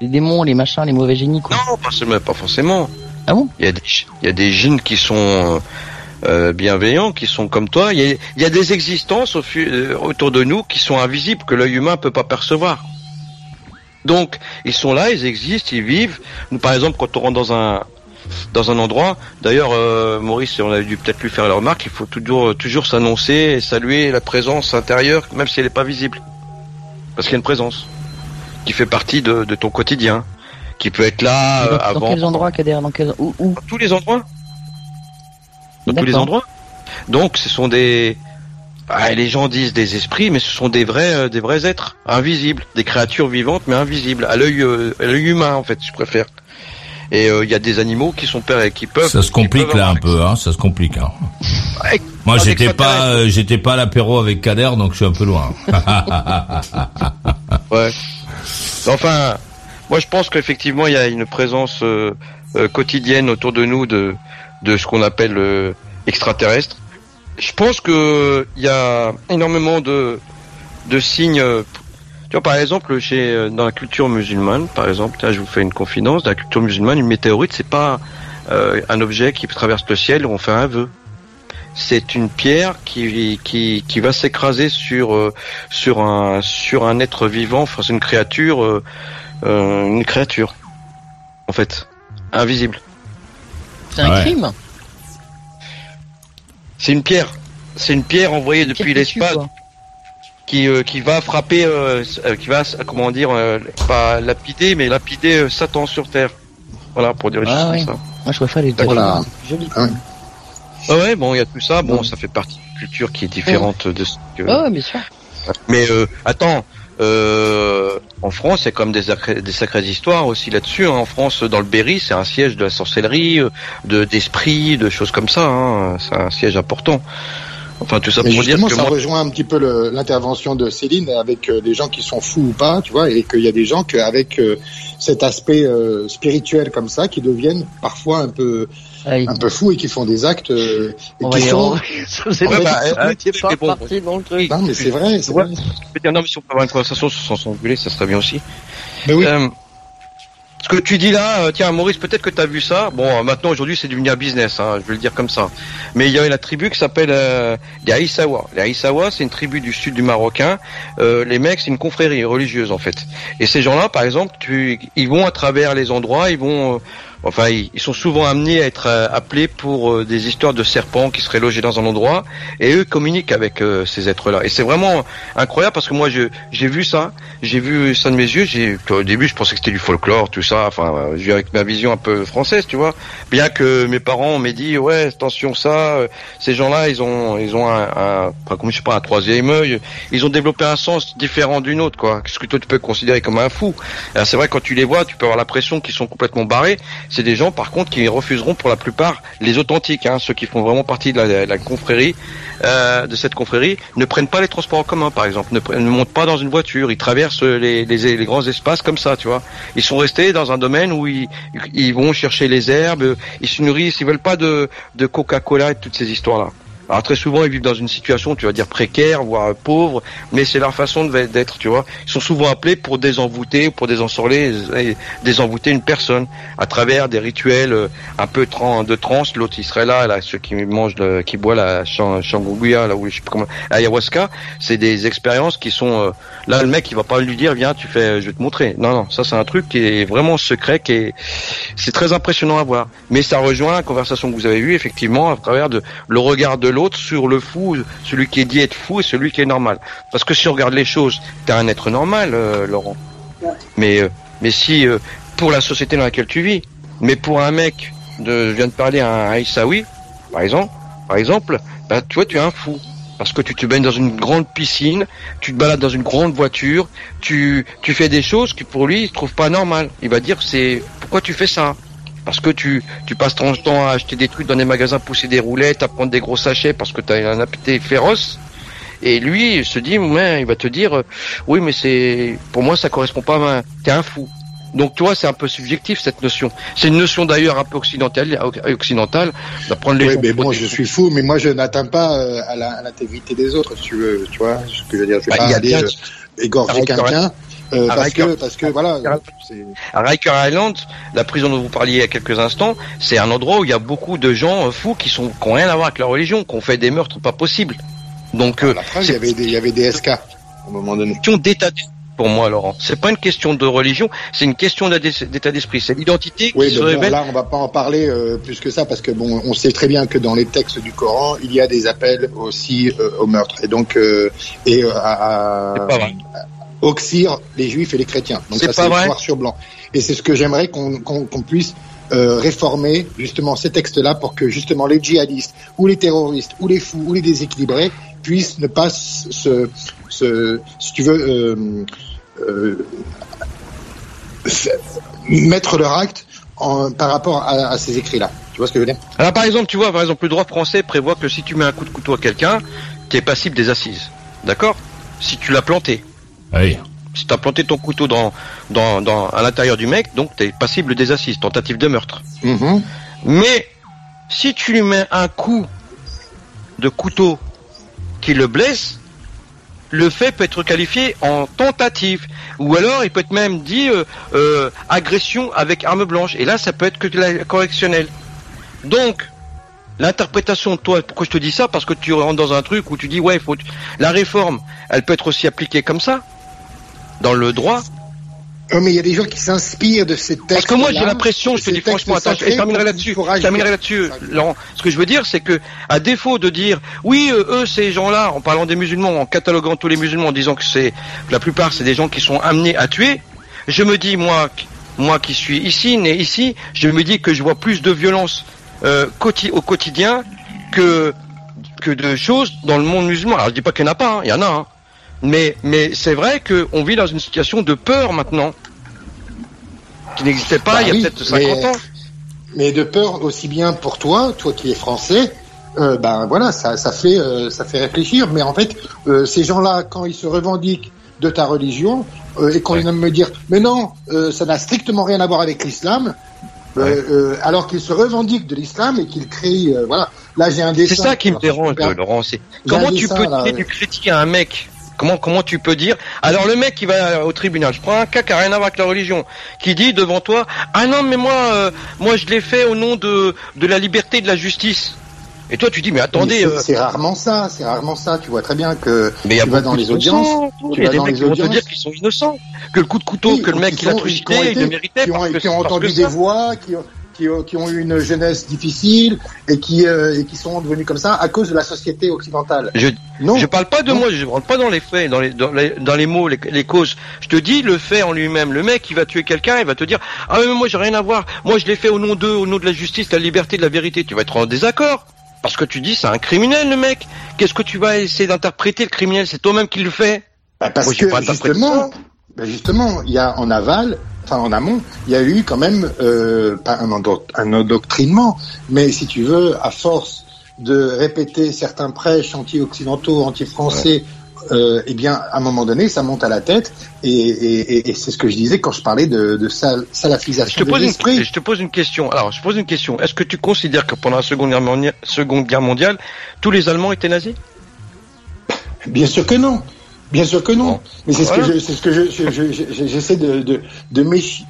Les démons, les machins, les mauvais génies, quoi.
Non, pas, seulement- pas forcément.
Ah bon?
Il y a des, il y a des djinns qui sont euh, euh, bienveillants, qui sont comme toi. Il y a, il y a des existences au euh, autour de nous qui sont invisibles, que l'œil humain peut pas percevoir. Donc, ils sont là, ils existent, ils vivent. Nous, par exemple, quand on rentre dans un dans un endroit, d'ailleurs, euh, Maurice, on a dû peut-être lui faire la remarque, il faut toujours toujours s'annoncer et saluer la présence intérieure, même si elle n'est pas visible, parce qu'il y a une présence qui fait partie de, de ton quotidien, qui peut être là
dans,
euh,
dans
avant
quels endroits, Kader Dans quels... Où, où
dans tous les endroits. Dans tous les endroits. Donc, ce sont des. Ah, les gens disent des esprits, mais ce sont des vrais, euh, des vrais êtres invisibles, des créatures vivantes mais invisibles à l'œil, euh, à l'œil humain en fait, je préfère. Et euh, il y a des animaux qui sont pères et qui peuvent.
Ça se complique là un peu, hein, ça se complique. Hein. Moi, j'étais pas, euh, j'étais pas à l'apéro avec Kader, donc je suis un peu loin.
Ouais. Enfin, moi je pense qu'effectivement il y a une présence euh, euh, quotidienne autour de nous de de ce qu'on appelle euh, extraterrestre. Je pense que il y a énormément de de signes. Vois, par exemple, chez euh, dans la culture musulmane, par exemple, tiens, je vous fais une confidence, dans la culture musulmane, une météorite, c'est pas euh, un objet qui traverse le ciel où on fait un vœu. C'est une pierre qui qui qui va s'écraser sur euh, sur un sur un être vivant, enfin c'est une créature, euh, euh, une créature, en fait, invisible.
C'est un
Ouais.
crime
C'est une pierre. C'est une pierre envoyée depuis l'espace. Qui euh, qui va frapper, euh, euh, qui va comment dire, euh, pas lapider, mais lapider euh, Satan sur terre. Voilà pour dire les
Ah
choses
ouais.
comme ça.
Moi je préfère les
Voilà.
Joli.
Ouais.
Ah ouais, bon, il y a tout ça. Bon, ça fait partie d'une culture qui est différente de ce que.
Ah bien sûr.
Mais euh, attends, euh, en France, il y a quand même des, sacrées- des sacrées histoires aussi là-dessus. hein. En France, dans le Berry, c'est un siège de la sorcellerie, de d'esprit, de choses comme ça. Hein. C'est un siège important. Enfin, tout ça
Mais
pour dire
justement,
que
ça
moi,
rejoint un petit peu l'intervention de Céline avec euh, des gens qui sont fous ou pas, tu vois, et qu'il y a des gens qu'avec euh, cet aspect euh, spirituel comme ça, qui deviennent parfois un peu
Allez.
un peu fous et qui font des actes euh, et
On
qui
va y
sont.
aller. Ça faisait
Ouais,
pas
bah,
pas
bon,
parti dans le truc.
Non, mais c'est vrai, c'est
Ouais.
vrai.
je peux dire, non, mais si on peut avoir une conversation sans s'engueuler, ça serait bien aussi.
Mais oui.
Ce que tu dis là, euh, tiens Maurice, peut-être que tu as vu ça. Bon, euh, maintenant aujourd'hui c'est devenu un business, hein, je vais le dire comme ça. Mais il y a la tribu qui s'appelle euh, les Aïssawa. Les Aïssawa, c'est une tribu du sud du Marocain. Euh, les mecs, c'est une confrérie religieuse en fait. Et ces gens-là, par exemple, ils vont à travers les endroits, ils vont, enfin, ils, sont souvent amenés à être euh, appelés pour euh, des histoires de serpents qui seraient logés dans un endroit, et eux communiquent avec euh, ces êtres-là. Et c'est vraiment incroyable parce que moi, j'ai vu ça, j'ai vu ça de mes yeux. Au début, je pensais que c'était du folklore, tout ça. Enfin, je avec ma vision un peu française, tu vois. Bien que mes parents m'aient dit, ouais, attention, ça, ces gens-là, ils ont, ils ont un, un enfin, comme je sais pas, un troisième œil. Ils ont développé un sens différent d'une autre, quoi. Ce que toi tu peux considérer comme un fou. Alors, c'est vrai quand tu les vois, tu peux avoir l'impression qu'ils sont complètement barrés. C'est des gens, par contre, qui refuseront pour la plupart les authentiques, hein, ceux qui font vraiment partie de la, confrérie, euh, de cette confrérie, ne prennent pas les transports en commun, par exemple, ne, montent pas dans une voiture, ils traversent les, grands espaces comme ça, tu vois. Ils sont restés dans un domaine où ils, ils vont chercher les herbes, ils se nourrissent, ils veulent pas de, de Coca-Cola et toutes ces histoires-là. Alors très souvent, ils vivent dans une situation, tu vas dire précaire, voire pauvre, mais c'est leur façon d'être, tu vois. Ils sont souvent appelés pour désenvoûter, pour désensorler, et désenvoûter une personne à travers des rituels euh, un peu de transe. L'autre, il serait là, là, ceux qui mangent, qui boivent la chan- changuguya, là où je sais pas comment, ayahuasca. C'est des expériences qui sont euh, là. Le mec, il va pas lui dire, viens, tu fais, je vais te montrer. Non, non, ça c'est un truc qui est vraiment secret, qui est, c'est très impressionnant à voir. Mais ça rejoint la conversation que vous avez eue, effectivement, à travers de le regard de l'autre sur le fou, celui qui est dit être fou et celui qui est normal. Parce que si on regarde les choses, t'es un être normal, euh, Laurent. Mais euh, mais si euh, pour la société dans laquelle tu vis, mais pour un mec, de, je viens de parler à un Aïssaoui, par exemple, par exemple, bah, tu vois, tu es un fou. Parce que tu te baignes dans une grande piscine, tu te balades dans une grande voiture, tu, tu fais des choses que pour lui, il trouve pas normal. Il va dire, c'est, pourquoi tu fais ça? Parce que tu, tu passes ton temps à acheter des trucs dans des magasins, pousser des roulettes, à prendre des gros sachets parce que tu as un appétit féroce. Et lui, il se dit, il va te dire, euh, oui, mais c'est, pour moi, ça correspond pas à ma, t'es un fou. Donc, tu vois, c'est un peu subjectif, cette notion. C'est une notion d'ailleurs un peu occidentale, occidentale, d'apprendre les
Oui,
gens
mais bon, je suis fou, mais moi je n'atteins pas euh, à l'intégrité des autres, si tu veux, tu vois ce que je veux dire. Je vais
Bah,
pas
y a
aller euh, égorger quelqu'un euh, parce que
Arrête.
parce que voilà.
À Riker Island, la prison dont vous parliez il y a quelques instants, c'est un endroit où il y a beaucoup de gens euh, fous qui sont qui ont rien à voir avec la religion, qui ont fait des meurtres pas possibles. Donc, euh,
Après, il y avait des, il y avait des SK à un moment donné.
question d'état d'esprit pour moi, Laurent. C'est pas une question de religion, c'est une question d'état d'esprit. C'est l'identité qui
Oui,
se
mais bon,
révèle.
là, on va pas en parler euh, plus que ça parce que bon, on sait très bien que dans les textes du Coran, il y a des appels aussi euh, au meurtre et donc euh, et euh, à, à
C'est pas vrai.
Oxyre les juifs et les chrétiens. Donc ça,
pas
c'est noir sur blanc. Et c'est ce que j'aimerais qu'on puisse euh, réformer justement ces textes-là pour que justement les djihadistes ou les terroristes ou les fous ou les déséquilibrés puissent ne pas se, si tu veux, euh, euh, mettre leur acte en, par rapport à, à ces écrits-là. Tu vois ce que je veux dire?
Alors par exemple, tu vois, par exemple, le droit français prévoit que si tu mets un coup de couteau à quelqu'un, tu es passible des assises. D'accord? Si tu l'as planté.
Oui.
Si tu as planté ton couteau dans, dans, dans, à l'intérieur du mec, donc tu es passible des assises, tentative de meurtre.
Mhm.
Mais si tu lui mets un coup de couteau qui le blesse, le fait peut être qualifié en tentative. Ou alors il peut être même dit euh, euh, agression avec arme blanche. Et là, ça peut être que de la correctionnelle. Donc, l'interprétation, toi, pourquoi je te dis ça? Parce que tu rentres dans un truc où tu dis, ouais, il faut... la réforme, elle peut être aussi appliquée comme ça, dans le droit.
Oh, mais il y a des gens qui s'inspirent de ces textes.
Parce que moi j'ai l'impression, je te dis franchement, attends, je terminerai là-dessus. Je terminerai là-dessus, Laurent. Ce que je veux dire, c'est que à défaut de dire oui, euh, eux ces gens-là, en parlant des musulmans, en cataloguant tous les musulmans, en disant que c'est la plupart c'est des gens qui sont amenés à tuer, je me dis moi, moi qui suis ici, né ici, je me dis que je vois plus de violence euh, au quotidien que que de choses dans le monde musulman. Alors je dis pas qu'il n'y en a pas, hein, il y en a. hein. Mais mais c'est vrai qu'on vit dans une situation de peur maintenant qui n'existait pas
Bah
il y a
oui,
peut-être 50
mais-
ans.
Mais de peur aussi bien pour toi, toi qui es français, euh, ben voilà, ça, ça fait euh, ça fait réfléchir. Mais en fait, euh, ces gens-là, quand ils se revendiquent de ta religion et quand ils viennent me dire, mais non, ça n'a strictement rien à voir avec l'islam. euh, alors qu'ils se revendiquent de l'islam et qu'ils crient, euh, voilà. Là, j'ai un dessin.
C'est ça qui me dérange. Laurent. Comment tu
dessin,
peux
là,
donner
ouais.
du critique à un mec Comment comment tu peux dire Alors le mec qui va au tribunal, je prends un cas qui a rien à voir avec la religion, qui dit devant toi ah non mais moi euh, moi je l'ai fait au nom de de la liberté et de la justice. Et toi tu dis mais attendez.
C'est-
euh,
C'est rarement ça, c'est rarement ça. Tu vois très bien que
mais il y a
tu vas dans les audiences,
Il
tu
y a des mecs qui vont te dire qu'ils sont innocents, que le coup de couteau,
Oui,
que le mec
qui
il a
sont-
trucidé, il le méritait
qui ont,
parce
qui ont
parce
entendu
que
des voix, qui ont, qui, ont, qui ont eu une jeunesse difficile et qui, euh, et qui sont devenus comme ça à cause de la société occidentale.
Je,
Non.
je parle pas de moi, je rentre pas dans les faits, dans les, dans les, dans les mots, les, les causes. Je te dis le fait en lui-même. Le mec, il va tuer quelqu'un, il va te dire ah mais moi j'ai rien à voir. Moi je l'ai fait au nom d'eux, au nom de la justice, de la liberté, de la vérité. Tu vas être en désaccord parce que tu dis c'est un criminel le mec. Qu'est-ce que tu vas essayer d'interpréter le criminel? C'est toi-même qui le fais.
Bah, parce
Moi,
que justement, bah, justement, il y a en aval, enfin en amont, il y a eu quand même euh, pas un, endo- un endoctrinement, mais si tu veux, à force de répéter certains prêches anti-occidentaux, anti-français, euh, eh bien, à un moment donné, ça monte à la tête, et, et- et- et c'est ce que je disais quand je parlais de, de sal-
Je
salafisation
te,
des
pose une,
esprits.
je te pose une question. Alors, je pose une question. Est-ce que tu considères que pendant la Seconde Guerre, mondiale, Seconde Guerre mondiale, tous les Allemands étaient nazis?
Bien sûr que non. Bien sûr que non. Mais c'est ce que
Voilà.
je, c'est ce que je, je- je- je- j'essaie de, de, de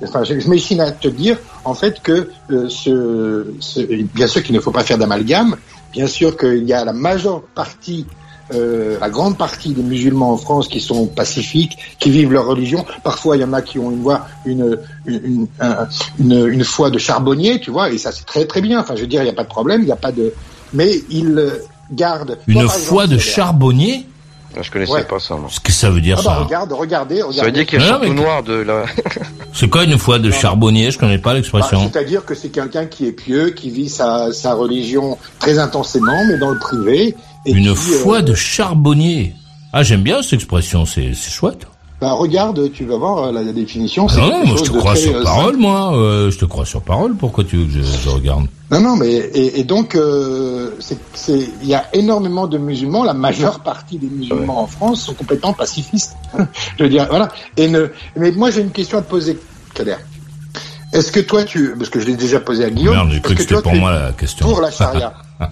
enfin, je, m'échine à te dire, en fait, que euh, ce, ce- bien sûr qu'il ne faut pas faire d'amalgame. Bien sûr qu'il y a la majeure partie, euh, la grande partie des musulmans en France qui sont pacifiques, qui vivent leur religion. Parfois, il y en a qui ont une voix, une, une, une, un- une, une foi de charbonnier, tu vois, et ça c'est très très bien. Enfin, je veux dire, il n'y a pas de problème, il n'y a pas de, mais ils euh, gardent.
Une
Toi,
foi
exemple,
de charbonnier?
Je connaissais
Ouais.
pas ça, moi.
Qu'est-ce que ça veut dire
Ah bah,
ça
regarde, regardez, regardez.
Ça veut dire qu'il y a
Mais
un
non,
château
mais-
noir de la...
C'est quoi une foi de charbonnier? Je connais pas
Bah,
l'expression.
C'est-à-dire que c'est quelqu'un qui est pieux, qui vit sa, sa religion très intensément, mais dans le privé. Et
Une
qui,
foi
euh,
de charbonnier. Ah, j'aime bien cette expression, c'est c'est chouette.
Bah, regarde, tu vas voir euh, la, la définition.
Ah non, moi je te crois
très,
sur
euh,
parole, moi. euh, je te crois sur parole. Pourquoi tu veux que je, je regarde?
Non, non, mais et, et donc euh, c'est- c'est- il y a énormément de musulmans. La majeure partie des musulmans en France sont complètement pacifistes. je veux dire, voilà. Et ne, mais moi j'ai une question à te poser, Kader. Est-ce que toi tu, parce que je l'ai déjà posé à Guillaume,
Merde, j'ai cru que
que
c'était pour
tu es
moi la question.
pour la charia?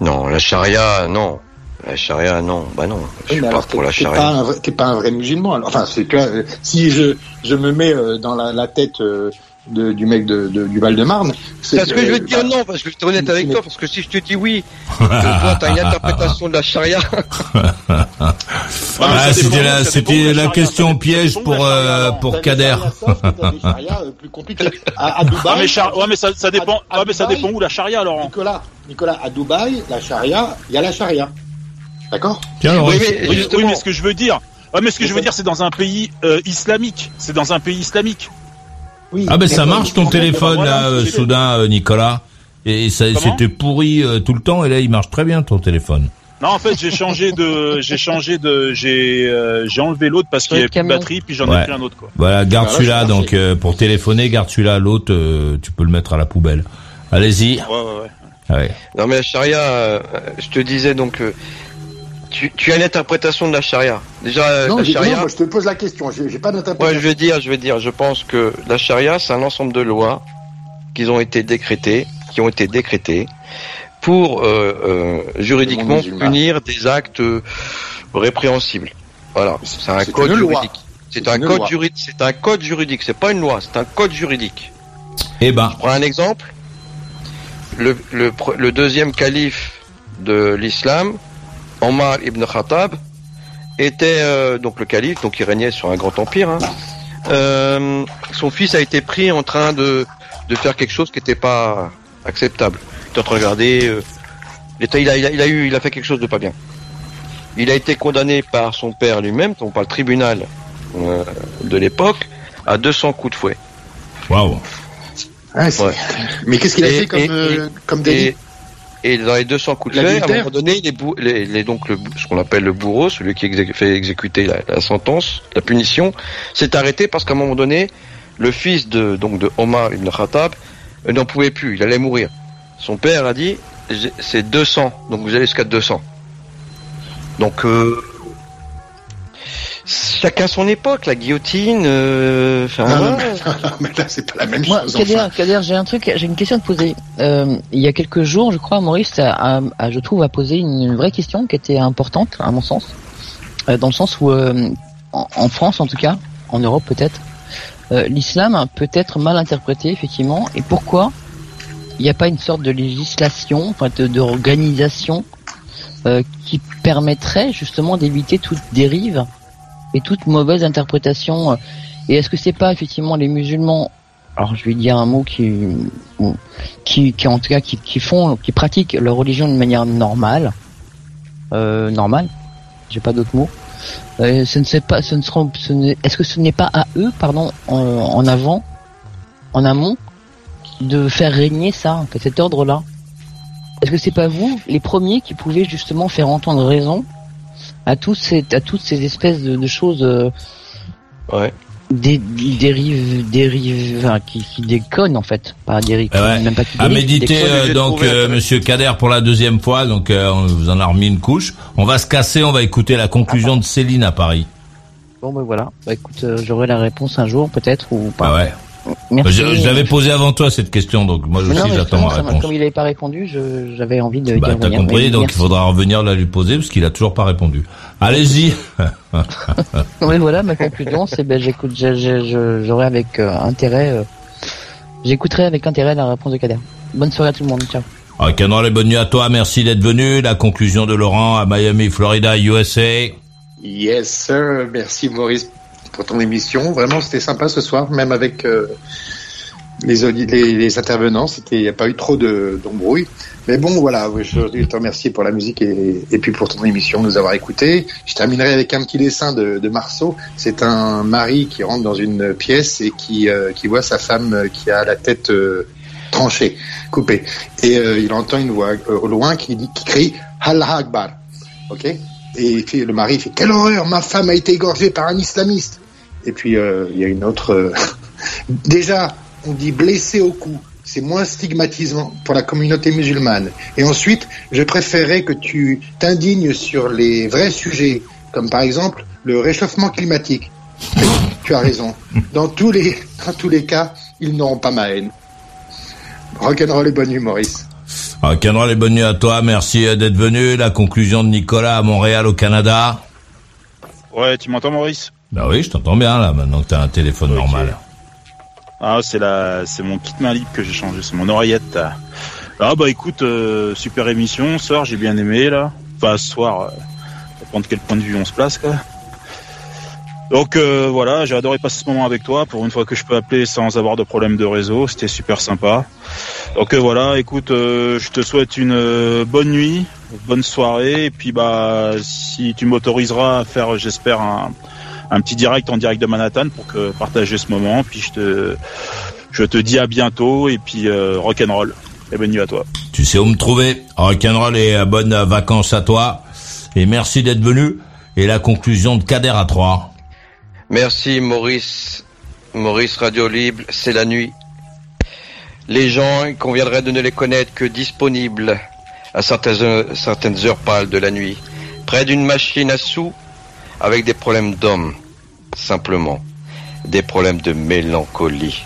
Non, la charia, non. La charia, non. Bah non, je
Oui,
suis pas pour la
pas
charia.
un vrai- T'es pas un vrai musulman. alors. Enfin, c'est que euh, si je je me mets euh, dans la, la tête euh, de, du mec de, de- du Val-de-Marne,
C'est ce que je vais te dire
bah,
non, parce que je suis honnête avec toi, parce que si je te dis oui, que toi t'as une interprétation de la charia,
Ah, c'était la, c'était la question piège pour euh, pour Kader.
charia, euh, plus compliqué. À, à Dubaï,
Ah, mais, char- ouais, mais ça, ça dépend.
à
ouais, mais ça dépend où la charia, Laurent.
Nicolas, Nicolas, à Dubaï, la charia, il y a la charia. D'accord
Oui,
mais
oui, oui,
justement-
mais ce que je veux dire, ouais, mais ce que je veux dire, c'est dans un pays euh, islamique. C'est dans un pays islamique.
Oui.
Ah ben ça marche ton téléphone
voilà,
là, euh, soudain, euh, Nicolas. Et ça, c'était pourri euh, tout le temps, et là il marche très bien ton téléphone.
Non, en fait, j'ai changé de, j'ai changé de, j'ai, euh, j'ai enlevé l'autre parce qu'il y avait plus de batterie, puis j'en
Ouais.
ai pris un autre, quoi.
Voilà, garde celui-là. Donc euh, pour téléphoner, garde celui-là. L'autre, euh, tu peux le mettre à la poubelle. Allez-y.
Ouais, ouais, ouais.
Ouais.
non mais la charia, euh, je te disais donc, euh, tu, tu as une interprétation de la charia. Déjà, euh,
Non,
la
j'ai- non,
charia,
moi je te pose la question. J'ai j'ai pas
ouais,
d'interprétation.
je vais dire, je vais dire, je pense que la charia, c'est un ensemble de lois qui ont été décrétées, qui ont été décrétées pour euh, euh, juridiquement punir des actes répréhensibles. Voilà, c'est un
C'est
code juridique. C'est
C'est
un code juridique. C'est un code juridique. C'est pas une loi. C'est un code juridique.
Eh ben,
Je prends un exemple. Le, le, pre- le deuxième calife de l'islam, Omar ibn Khattab, était euh, donc le calife, donc il régnait sur un grand empire. hein. Euh, son fils a été pris en train de, de faire quelque chose qui n'était pas acceptable. Il était en train de regarder. euh, l'État- il, a, il, a, il a eu, il a fait quelque chose de pas bien. Il a été condamné par son père lui-même, donc par le tribunal euh, de l'époque, à 200 coups de fouet.
waouh.
Ah,
Ouais.
Mais qu'est-ce qu'il a
Et-
fait comme,
et-
euh, comme délit?
Et, dans les 200 coups de fouet, à un moment donné, les les, les- donc le, ce qu'on appelle le bourreau, celui qui exé- fait exécuter la, la sentence, la punition, s'est arrêté parce qu'à un moment donné, le fils de donc de Omar ibn Khattab euh, n'en pouvait plus, il allait mourir. Son père a dit c'est 200, donc vous allez jusqu'à 200. Donc euh, chacun son époque, la guillotine. euh, Enfin,
Non, mais, mais là, c'est pas la même
Moi,
chose.
Kader,
enfin.
Kader, j'ai un truc, j'ai une question à te poser. Euh, il y a quelques jours, je crois, Maurice a, a- a, je trouve, a posé une, une vraie question qui était importante, à mon sens, Euh, dans le sens où, euh, en, en France, en tout cas, en Europe peut-être, euh, l'islam peut être mal interprété, effectivement. Et pourquoi il n'y a pas une sorte de législation, enfin, de- d'organisation euh, qui permettrait justement d'éviter toute dérive et toute mauvaise interprétation euh, Et est-ce que c'est pas effectivement les musulmans alors je vais dire un mot qui, qui, qui en tout cas qui, qui font, qui pratiquent leur religion d'une manière normale, euh, normale, j'ai pas d'autres mots. Euh, ce ne sait pas, ce ne seront, est-ce que ce n'est pas à eux, pardon, en, en avant, en amont, de faire régner ça, cet ordre-là? Est-ce que c'est pas vous, les premiers, qui pouvez justement faire entendre raison à tous ces, à toutes ces espèces de, de choses euh,
Ouais.
Des, dérive, dérive, enfin, qui, qui déconne en fait, pas dérive,
Eh ouais.
même pas qui
À
dérive,
méditer
déconne.
euh, donc euh, Monsieur Kader pour la deuxième fois, donc euh, on vous en a remis une couche. On va se casser, on va écouter la conclusion de Céline à Paris.
Bon ben voilà, bah écoute, euh, j'aurai la réponse un jour peut-être ou pas.
Ah ouais.
Merci.
Je, je l'avais posé avant toi cette question, donc moi
Mais
aussi j'attends ma réponse.
Comme il n'avait pas répondu, j'avais envie de
Bah t'as
rien.
compris,
Mais
donc
merci.
il faudra revenir la lui poser parce qu'il a toujours pas répondu. Allez-y.
Non, mais voilà, ma conclusion, c'est ben j'écoute, j'aurai avec euh, intérêt, euh, j'écouterai avec intérêt la réponse de Kader. Bonne soirée à tout le monde, ciao.
Ah, Cameron, les bonnes nuits à toi, merci d'être venu. La conclusion de Laurent à Miami, Florida, USA.
Yes, sir. Merci Maurice pour ton émission. Vraiment, c'était sympa ce soir, même avec euh, les, intervenants. Il n'y a pas eu trop de d'embrouille. Mais bon, voilà, je te remercier pour la musique et, puis pour ton émission, nous avoir écoutés. Je terminerai avec un petit dessin de, de Marceau. C'est un mari qui rentre dans une pièce et qui, euh, voit sa femme euh, qui a la tête tranchée, coupée. Et il entend une voix au loin qui, dit, qui crie Allah Akbar. Ok? Et le mari fait Quelle horreur, ma femme a été égorgée par un islamiste. Et puis euh, il y a une autre. euh, Déjà, on dit blessé au cou. C'est moins stigmatisant pour la communauté musulmane. Et ensuite, je préférerais que tu t'indignes sur les vrais sujets, comme par exemple le réchauffement climatique. Tu as raison. Dans tous les, dans tous les cas, ils n'auront pas ma haine. Rock'n'roll et bonne nuit, Maurice.
Ah, Cameron, les bonnes nuits à toi, merci euh, d'être venu. La conclusion de Nicolas à Montréal, au Canada.
Ouais, tu m'entends, Maurice?
Bah oui, je t'entends bien là, maintenant que t'as un téléphone normal.
Ah, c'est la, c'est mon kit main libre que j'ai changé, c'est mon oreillette. Ah bah écoute, euh, super émission, soir j'ai bien aimé là. Enfin ce soir, euh, ça dépend de quel point de vue on se place quoi. Donc euh, voilà, j'ai adoré passer ce moment avec toi pour une fois que je peux appeler sans avoir de problème de réseau, c'était super sympa. Donc euh, voilà, écoute, euh, je te souhaite une euh, bonne nuit, bonne soirée, et puis bah si tu m'autoriseras à faire, j'espère un, petit direct en direct de Manhattan pour que partager ce moment, puis je te je te dis à bientôt et puis euh, rock'n'roll et bonne nuit à toi.
Tu sais où me trouver. Rock'n'roll et bonnes vacances à toi. Et merci d'être venu. Et la conclusion de Kader à 3.
Merci Maurice. Maurice Radio Libre, c'est la nuit. Les gens, il conviendrait de ne les connaître que disponibles à certaines heures, pâles de la nuit, près d'une machine à sous, avec des problèmes d'hommes, simplement, des problèmes de mélancolie.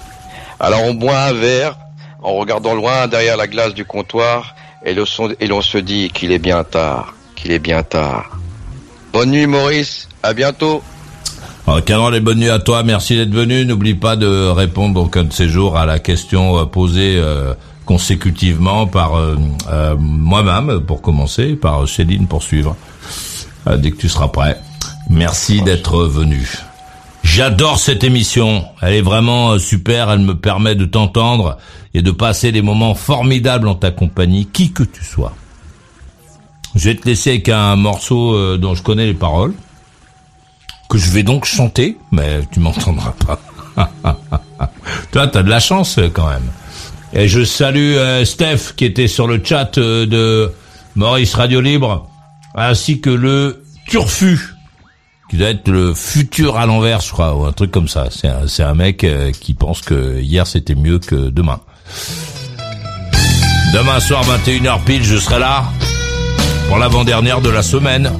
Alors on boit un verre en regardant loin derrière la glace du comptoir et l'on se dit qu'il est bien tard, qu'il est bien tard. Bonne nuit Maurice, à bientôt.
Rock'n'roll et bonne nuit à toi. Merci d'être venu. N'oublie pas de répondre donc un de ces jours à la question euh, posée euh, consécutivement par euh, euh, moi-même pour commencer, par Céline pour suivre. Euh, dès que tu seras prêt. Merci d'être venu. J'adore cette émission. Elle est vraiment euh, super. Elle me permet de t'entendre et de passer des moments formidables en ta compagnie, qui que tu sois. Je vais te laisser avec un morceau euh, dont je connais les paroles, que je vais donc chanter, mais tu m'entendras pas. Toi, t'as de la chance quand même. Et je salue euh, Steph qui était sur le chat euh, de Maurice Radio Libre, ainsi que le Turfu, qui doit être le futur à l'envers, je crois, ou un truc comme ça. C'est un, c'est un mec euh, qui pense que hier c'était mieux que demain. Demain soir, 21h pile, je serai là pour l'avant-dernière de la semaine.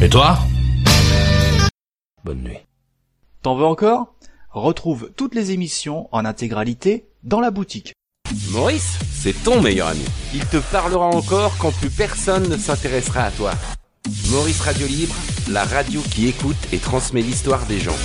Et toi? Bonne nuit.
T'en veux encore? Retrouve toutes les émissions en intégralité dans la boutique.
Maurice, c'est ton meilleur ami. Il te parlera encore quand plus personne ne s'intéressera à toi. Maurice Radio Libre, la radio qui écoute et transmet l'histoire des gens.